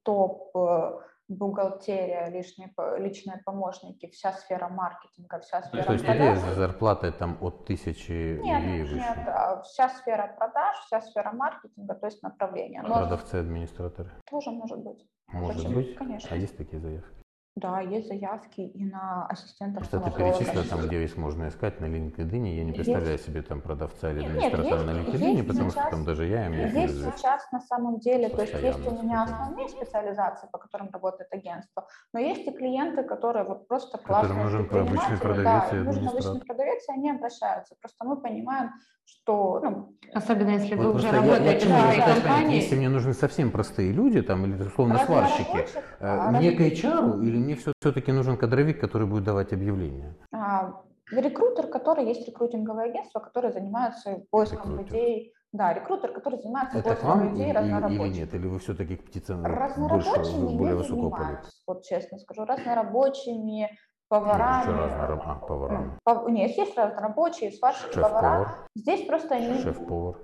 [SPEAKER 1] Топах.
[SPEAKER 2] Бухгалтерия, лишние, личные помощники, вся сфера маркетинга, вся сфера
[SPEAKER 1] То есть
[SPEAKER 2] продаж.
[SPEAKER 1] тебе с зарплатой там от тысячи
[SPEAKER 2] Нет,
[SPEAKER 1] и выше.
[SPEAKER 2] нет, а, вся сфера продаж, вся сфера маркетинга, то есть направление. Но
[SPEAKER 1] Продавцы, администраторы.
[SPEAKER 2] тоже может быть.
[SPEAKER 1] Может
[SPEAKER 2] Почему?
[SPEAKER 1] быть.
[SPEAKER 2] Конечно.
[SPEAKER 1] А есть такие заявки?
[SPEAKER 2] Да, есть заявки и на ассистентов
[SPEAKER 1] Что ты перечислила там, где есть можно искать на LinkedIn, я не представляю себе там продавца или
[SPEAKER 2] Нет,
[SPEAKER 1] администратора на
[SPEAKER 2] есть-
[SPEAKER 1] LinkedIn,
[SPEAKER 2] есть
[SPEAKER 1] потому что
[SPEAKER 2] сейчас-
[SPEAKER 1] там даже я им не
[SPEAKER 2] Есть
[SPEAKER 1] пользуюсь.
[SPEAKER 2] сейчас на самом деле, то есть есть у
[SPEAKER 1] Постоянно
[SPEAKER 2] меня основные специализации, по которым работает агентство, но есть и клиенты, которые вот просто
[SPEAKER 1] Которым
[SPEAKER 2] классные
[SPEAKER 1] нужен обычный продавец
[SPEAKER 2] да,
[SPEAKER 1] и
[SPEAKER 2] нужен обычный продавец, и они обращаются. Просто мы понимаем, что ну,
[SPEAKER 3] Особенно если вы
[SPEAKER 1] Вот
[SPEAKER 3] уже
[SPEAKER 1] я- я
[SPEAKER 3] работаете в этой компании.
[SPEAKER 1] Если мне нужны совсем простые люди, там, или условно сварщики, э,
[SPEAKER 2] а,
[SPEAKER 1] мне
[SPEAKER 2] раз-
[SPEAKER 1] к HR или мне все-таки нужен кадровик, который будет давать объявления?
[SPEAKER 2] а, рекрутер, который есть рекрутинговое агентство, которое занимается поиском
[SPEAKER 1] Рекрутинг.
[SPEAKER 2] людей Да, рекрутер, который занимается
[SPEAKER 1] Это
[SPEAKER 2] поиском людей
[SPEAKER 1] или, или
[SPEAKER 2] разнорабочих.
[SPEAKER 1] нет? Или вы все-таки к птицам больше,
[SPEAKER 2] Разнорабочими
[SPEAKER 1] более высокого полета?
[SPEAKER 2] вот честно скажу. Разнорабочими, поварами.
[SPEAKER 1] разнораб... А, поварами.
[SPEAKER 2] Пов- Нет, есть разнорабочие, сварщики, повара. Здесь просто они...
[SPEAKER 1] шеф-повар.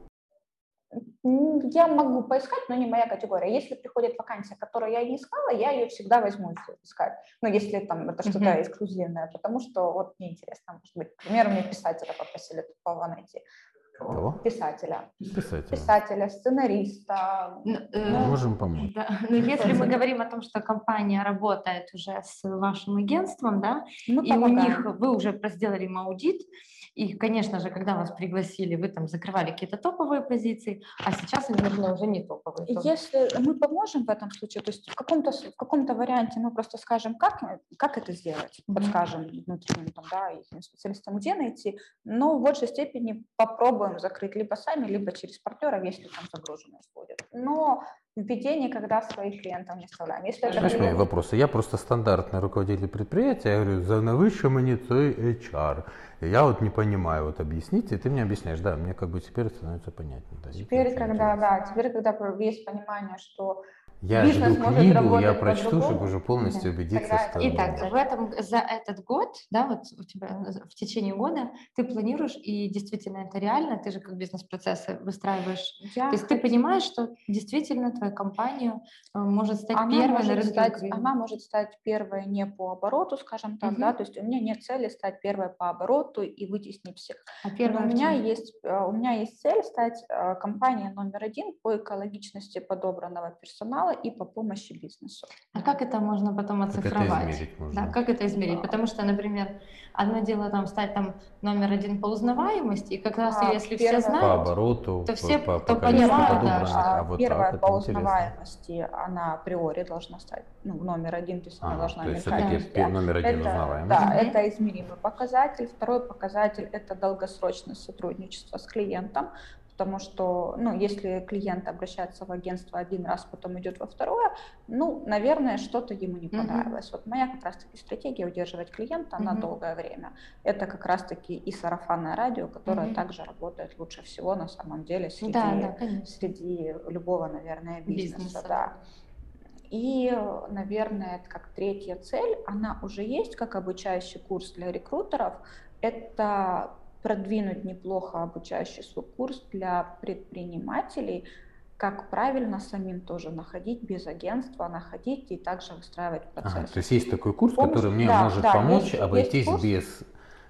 [SPEAKER 2] Я могу поискать, но не моя категория. Если приходит вакансия, которую я не искала, я ее всегда возьму искать. Ну, если там это что-то
[SPEAKER 3] Мгм.
[SPEAKER 2] эксклюзивное, потому что вот мне интересно, может быть, к примеру, мне писателя попросили тупого найти.
[SPEAKER 1] Кого?
[SPEAKER 2] Писателя.
[SPEAKER 1] Писатель.
[SPEAKER 2] Писателя, сценариста.
[SPEAKER 3] Ну, э,
[SPEAKER 2] Ну,
[SPEAKER 1] Можем помочь.
[SPEAKER 3] Да, но если мы говорим о том, что компания работает уже с вашим агентством, да,
[SPEAKER 2] Мы
[SPEAKER 3] и у
[SPEAKER 2] помогаем.
[SPEAKER 3] них вы уже сделали им аудит, и, конечно же, когда вас пригласили, вы там закрывали какие-то топовые позиции, а сейчас нужны уже не топовые. тоже.
[SPEAKER 2] Если мы поможем в этом случае, то есть в каком-то, в каком-то варианте мы просто скажем, как, как это сделать,
[SPEAKER 3] Мгм.
[SPEAKER 2] подскажем внутренним там, да, специалистам, где найти, но в большей степени попробуем закрыть либо сами, либо через партнеров, если там загруженность будет. Но в беде никогда своих клиентов не оставляем. Если это
[SPEAKER 1] Знаешь, мои
[SPEAKER 2] клиент-
[SPEAKER 1] вопросы? Я просто стандартный руководитель предприятия. Я говорю, за навыше мені цей HR. И я вот не понимаю, вот объясните, и ты мне объясняешь. Да, мне как бы теперь становится понятнее. Да,
[SPEAKER 2] Теперь, когда,
[SPEAKER 1] интересно.
[SPEAKER 2] да, теперь, когда есть понимание, что
[SPEAKER 1] Я
[SPEAKER 2] бизнес
[SPEAKER 1] жду
[SPEAKER 2] может
[SPEAKER 1] книгу, я прочту, чтобы уже полностью
[SPEAKER 2] Мгм.
[SPEAKER 1] убедиться,
[SPEAKER 2] Тогда
[SPEAKER 1] что...
[SPEAKER 3] Итак,
[SPEAKER 1] да.
[SPEAKER 3] в этом, за этот год, да, вот у тебя в течение года ты планируешь, и действительно это реально, ты же как бизнес-процессы выстраиваешь.
[SPEAKER 2] я
[SPEAKER 3] То есть ты понимаешь, что действительно твоя компания э, может стать
[SPEAKER 2] она
[SPEAKER 3] первой на
[SPEAKER 2] может
[SPEAKER 3] рынке
[SPEAKER 2] стать, она может стать первой не по обороту, скажем так, да,
[SPEAKER 3] Мгм.
[SPEAKER 2] то есть у меня нет цели стать первой по обороту и вытеснить всех.
[SPEAKER 3] А
[SPEAKER 2] Но
[SPEAKER 3] первая
[SPEAKER 2] у меня есть, э, у меня есть цель стать э, компанией номер один по экологичности подобранного персонала и по помощи бизнесу.
[SPEAKER 3] А как это можно потом
[SPEAKER 1] Как это
[SPEAKER 3] оцифровать?
[SPEAKER 1] измерить можно?
[SPEAKER 3] Да, как это измерить?
[SPEAKER 2] Да.
[SPEAKER 3] Потому что, например, одно дело там стать там номер один по узнаваемости, и как раз
[SPEAKER 2] А,
[SPEAKER 3] если
[SPEAKER 2] первое-
[SPEAKER 3] все
[SPEAKER 1] По
[SPEAKER 3] знают,
[SPEAKER 1] обороту,
[SPEAKER 3] то
[SPEAKER 1] по-
[SPEAKER 3] все,
[SPEAKER 1] по, по количеству
[SPEAKER 3] понимают, да, что
[SPEAKER 1] а вот
[SPEAKER 2] первая
[SPEAKER 1] так,
[SPEAKER 2] по
[SPEAKER 1] это интересно.
[SPEAKER 2] узнаваемости, она априори должна стать ну, номер один, то есть она
[SPEAKER 1] Ага,
[SPEAKER 2] должна
[SPEAKER 1] то есть все-таки номер один
[SPEAKER 2] Это,
[SPEAKER 1] узнаваемый.
[SPEAKER 2] да,
[SPEAKER 3] Мгм.
[SPEAKER 2] это измеримый показатель. Второй показатель – это долгосрочное сотрудничество с клиентом, потому что, ну, если клиент обращается в агентство один раз, потом идет во второе, ну, наверное, что-то ему не понравилось. Вот моя как раз-таки стратегия удерживать клиента на
[SPEAKER 3] Мгм.
[SPEAKER 2] долгое время. Это как раз-таки и сарафанное радио, которое
[SPEAKER 3] Мгм.
[SPEAKER 2] также работает лучше всего на самом деле среди,
[SPEAKER 3] да, да, конечно.
[SPEAKER 2] среди любого, наверное, бизнеса.
[SPEAKER 3] Бизнеса,
[SPEAKER 2] да. И, наверное, это как третья цель, она уже есть как обучающий курс для рекрутеров. Это продвинуть неплохо обучающий свой курс для предпринимателей, как правильно самим тоже находить без агентства, находить и также выстраивать процесс.
[SPEAKER 1] Ага, то есть есть такой курс,
[SPEAKER 2] Помощь-
[SPEAKER 1] который мне
[SPEAKER 2] да,
[SPEAKER 1] может
[SPEAKER 2] да,
[SPEAKER 1] помочь
[SPEAKER 2] есть- есть
[SPEAKER 1] обойтись
[SPEAKER 2] курс.
[SPEAKER 1] без...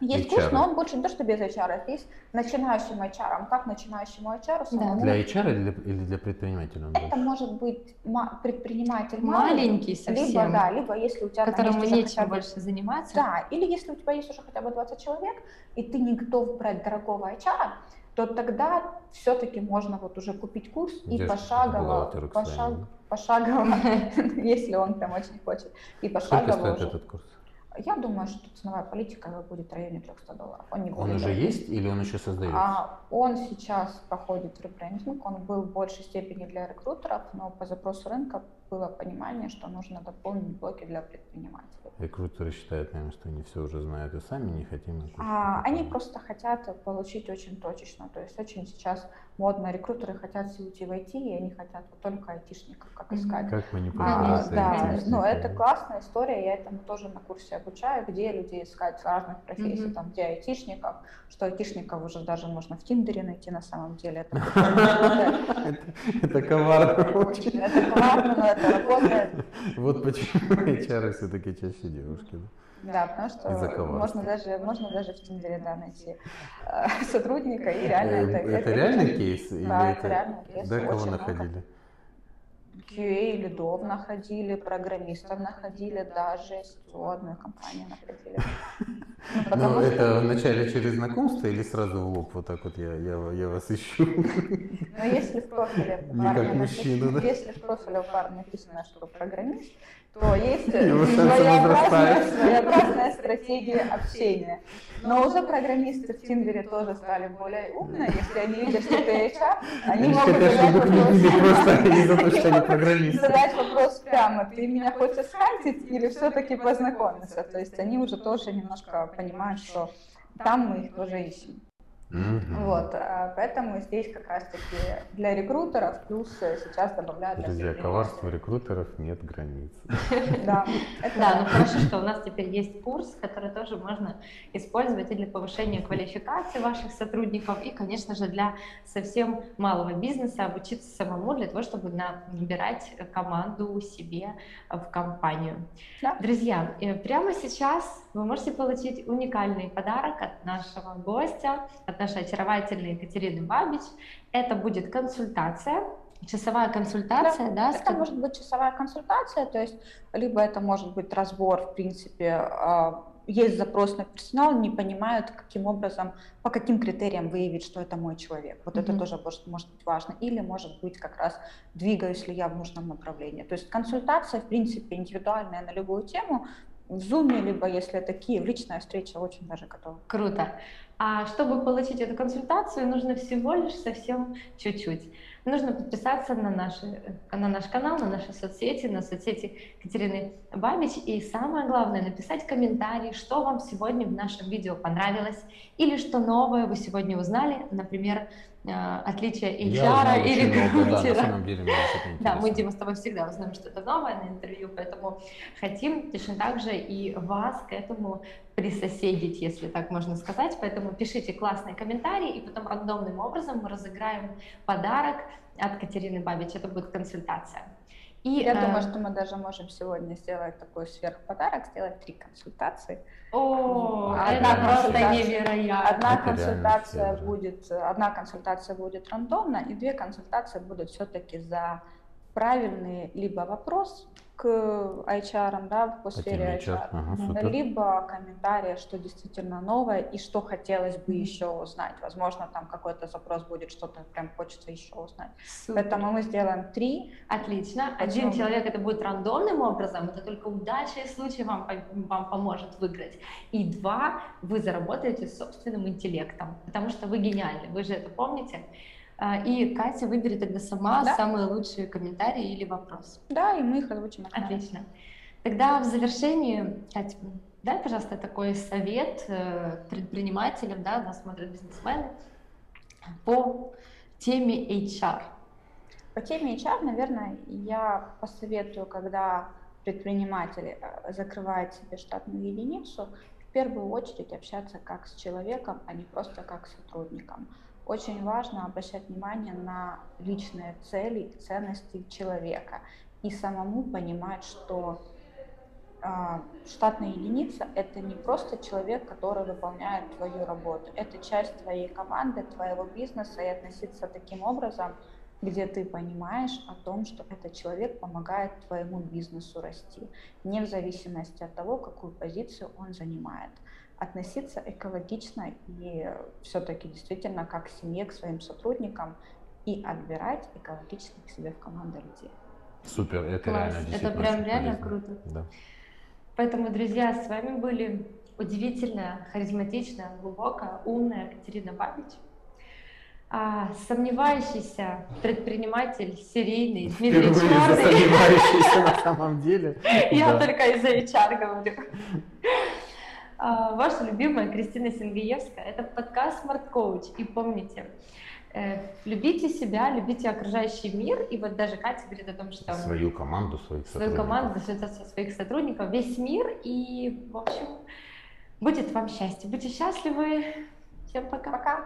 [SPEAKER 2] Есть
[SPEAKER 1] HR.
[SPEAKER 2] курс, но он больше не то, что без HR, есть начинающим HR. Как начинающему HR самому
[SPEAKER 1] Для HR или для, или для предпринимателя?
[SPEAKER 2] Это
[SPEAKER 1] больше?
[SPEAKER 2] может быть ма- предприниматель
[SPEAKER 3] Маленький
[SPEAKER 2] либо
[SPEAKER 3] совсем,
[SPEAKER 2] да, либо если у тебя там
[SPEAKER 3] которому
[SPEAKER 2] уже
[SPEAKER 3] нечем
[SPEAKER 2] хотя бы-
[SPEAKER 3] больше заниматься.
[SPEAKER 2] Да, или если у тебя есть уже хотя бы 20 человек, и ты не готов брать дорогого HR, то тогда все-таки можно вот уже купить курс и
[SPEAKER 1] Где
[SPEAKER 2] пошагово, пошаг-
[SPEAKER 1] да?
[SPEAKER 2] пошагово, если он прям очень хочет, и
[SPEAKER 1] Сколько
[SPEAKER 2] пошагово
[SPEAKER 1] стоит
[SPEAKER 2] уже.
[SPEAKER 1] этот курс?
[SPEAKER 2] Я думаю, что ценовая политика будет в районе 300 долларов. Он, не
[SPEAKER 1] Он уже есть или он еще создается?
[SPEAKER 2] А он сейчас проходит ребрендинг, он был в большей степени для рекрутеров, но по запросу рынка было понимание, что нужно дополнить блоки для предпринимателей.
[SPEAKER 1] Рекрутеры считают, наверное, что они все уже знают и сами не хотим. это
[SPEAKER 2] А, они просто хотят получить очень точечно, то есть очень сейчас модно, рекрутеры хотят все уйти в IT, и они хотят вот только айтишников, как искать.
[SPEAKER 1] Как
[SPEAKER 2] А,
[SPEAKER 1] манипулировать
[SPEAKER 2] да,
[SPEAKER 1] айтишниками.
[SPEAKER 2] ну это классная история, я этому тоже на курсе обучаю, где людей искать в разных профессий,
[SPEAKER 3] Мгм.
[SPEAKER 2] там, где айтишников, что айтишников уже даже можно в Тиндере найти на самом деле. Это
[SPEAKER 1] коварно.
[SPEAKER 2] Это классно, но работает.
[SPEAKER 1] Вот почему HR все-таки чаще девушки. да?
[SPEAKER 2] Потому что можно даже, можно даже в Тиндере да, найти э, сотрудника, и реально
[SPEAKER 1] Э,
[SPEAKER 2] это...
[SPEAKER 1] Это реальный кейс? или
[SPEAKER 2] Да, это реальный кейс,
[SPEAKER 1] Да, кого находили?
[SPEAKER 2] QA лидов находили, программистов находили, даже SEO одной компании находили. Ну,
[SPEAKER 1] Ну, это вначале через знакомство или сразу в лоб вот так вот я, я, я вас ищу?
[SPEAKER 2] Но если в профиле
[SPEAKER 1] Не
[SPEAKER 2] парня
[SPEAKER 1] как
[SPEAKER 2] написано-
[SPEAKER 1] да?
[SPEAKER 2] если в профиле у парня написано, что программист, то есть своеобразная, своеобразная стратегия общения. Но уже программисты в Тиндере тоже стали более умные. Если они видят, что ты HR, они
[SPEAKER 1] Они
[SPEAKER 2] могут
[SPEAKER 1] хотят,
[SPEAKER 2] задать
[SPEAKER 1] чтобы их любили
[SPEAKER 2] вопрос,
[SPEAKER 1] просто из-за того, что они программисты.
[SPEAKER 2] задать вопрос прямо, ты меня хочешь хантить или все-таки познакомиться? То есть они уже тоже немножко понимают, что там мы их тоже ищем.
[SPEAKER 1] Мгм.
[SPEAKER 2] Вот, а, поэтому здесь как раз-таки для рекрутеров плюс э, сейчас добавляют
[SPEAKER 1] Друзья, коварству рекрутеров нет границ.
[SPEAKER 2] Да,
[SPEAKER 3] ну хорошо, что у нас теперь есть курс, который тоже можно использовать и для повышения квалификации ваших сотрудников, и, конечно же, для совсем малого бизнеса обучиться самому для того, чтобы на- набирать команду себе в компанию.
[SPEAKER 2] Да.
[SPEAKER 3] Друзья, э, прямо сейчас вы можете получить уникальный подарок от нашего гостя, от нашей очаровательной Екатерины Бабич. Это будет консультация, часовая консультация, да, с
[SPEAKER 2] Это может быть часовая консультация, то есть либо это может быть разбор, в принципе, а, есть запрос на персонал, не понимают, каким образом, по каким критериям выявить, что это мой человек. Вот это
[SPEAKER 3] Мгм.
[SPEAKER 2] тоже может, может быть важно. Или может быть как раз двигаюсь ли я в нужном направлении. То есть консультация, в принципе, индивидуальная на любую тему, в Zoom, либо если это Киев, личная встреча очень даже готова.
[SPEAKER 3] Круто. А чтобы получить эту консультацию, нужно всего лишь совсем чуть-чуть. Нужно подписаться на, наши, на наш канал, на наши соцсети, на соцсети Катерины Бабич. И самое главное, написать комментарий, что вам сегодня в нашем видео понравилось или что новое вы сегодня узнали, например, э, отличие HR или
[SPEAKER 1] много, да, на
[SPEAKER 3] рекрутера.
[SPEAKER 1] самом деле мне
[SPEAKER 3] Да, мы. Дима, с тобой всегда узнаем что-то новое на интервью, поэтому хотим точно так же и вас к этому присоседить, если так можно сказать. Поэтому пишите классные комментарии, и потом рандомным образом мы разыграем подарок от Катерины Бабич. Это будет консультация. И,
[SPEAKER 2] Я
[SPEAKER 3] э,
[SPEAKER 2] думаю, что мы даже можем сегодня сделать такой сверхподарок, сделать три консультации.
[SPEAKER 3] О,
[SPEAKER 2] Одна
[SPEAKER 3] это просто невероятно.
[SPEAKER 2] Одна
[SPEAKER 1] Это
[SPEAKER 2] консультация будет, одна консультация будет рандомно, и две консультации будут все-таки за правильный либо вопрос к HR, да, по сфере HR,
[SPEAKER 1] HR. Ага, супер.
[SPEAKER 2] либо комментарии, что действительно новое и что хотелось бы еще узнать. Возможно, там какой-то запрос будет, что-то прям хочется еще узнать.
[SPEAKER 3] Супер.
[SPEAKER 2] Поэтому мы сделаем три.
[SPEAKER 3] Отлично. Один человек это будет рандомным образом, это только удача и случай вам, вам поможет выиграть. И два, вы заработаете собственным интеллектом, потому что вы гениальны, вы же это помните. А, И Катя выберет тогда сама
[SPEAKER 2] Да.
[SPEAKER 3] самые лучшие комментарии или вопрос.
[SPEAKER 2] Да, и мы их озвучим.
[SPEAKER 3] Отлично. Тогда в завершении, Катя, дай, пожалуйста, такой совет э, предпринимателям, да, нас смотрят бизнесмены, по теме HR.
[SPEAKER 2] По теме HR, наверное, я посоветую, когда предприниматель э, закрывает себе штатную единицу, в первую очередь общаться как с человеком, а не просто как с сотрудником. Очень важно обращать внимание на личные цели и ценности человека и самому понимать, что а, штатная единица – это не просто человек, который выполняет твою работу, это часть твоей команды, твоего бизнеса, и относиться таким образом, где ты понимаешь о том, что этот человек помогает твоему бизнесу расти, не в зависимости от того, какую позицию он занимает. Относиться экологично и все-таки действительно как к семье, к своим сотрудникам и отбирать экологичных к себе в команду людей.
[SPEAKER 1] Супер, это
[SPEAKER 3] Класс.
[SPEAKER 1] реально
[SPEAKER 3] Это
[SPEAKER 1] действительно
[SPEAKER 3] прям
[SPEAKER 1] очень
[SPEAKER 3] реально
[SPEAKER 1] полезно.
[SPEAKER 3] круто.
[SPEAKER 1] Да.
[SPEAKER 3] Поэтому, друзья, с вами были удивительная, харизматичная, глубокая, умная Катерина Бабич, а, сомневающийся предприниматель серийный Дмитрий Черный.
[SPEAKER 1] засомневающийся на самом деле.
[SPEAKER 3] Я только из-за HR говорю. А, Ваша любимая Кристина Сингеевская. Это подкаст Smart Coach. И помните, э, любите себя, любите окружающий мир. И вот даже Катя говорит о том, что
[SPEAKER 1] Свою команду, своих
[SPEAKER 3] свою
[SPEAKER 1] сотрудников.
[SPEAKER 3] команду, со- своих сотрудников, весь мир. И, в общем, будет вам счастье. Будьте счастливы. Всем пока.
[SPEAKER 2] Пока!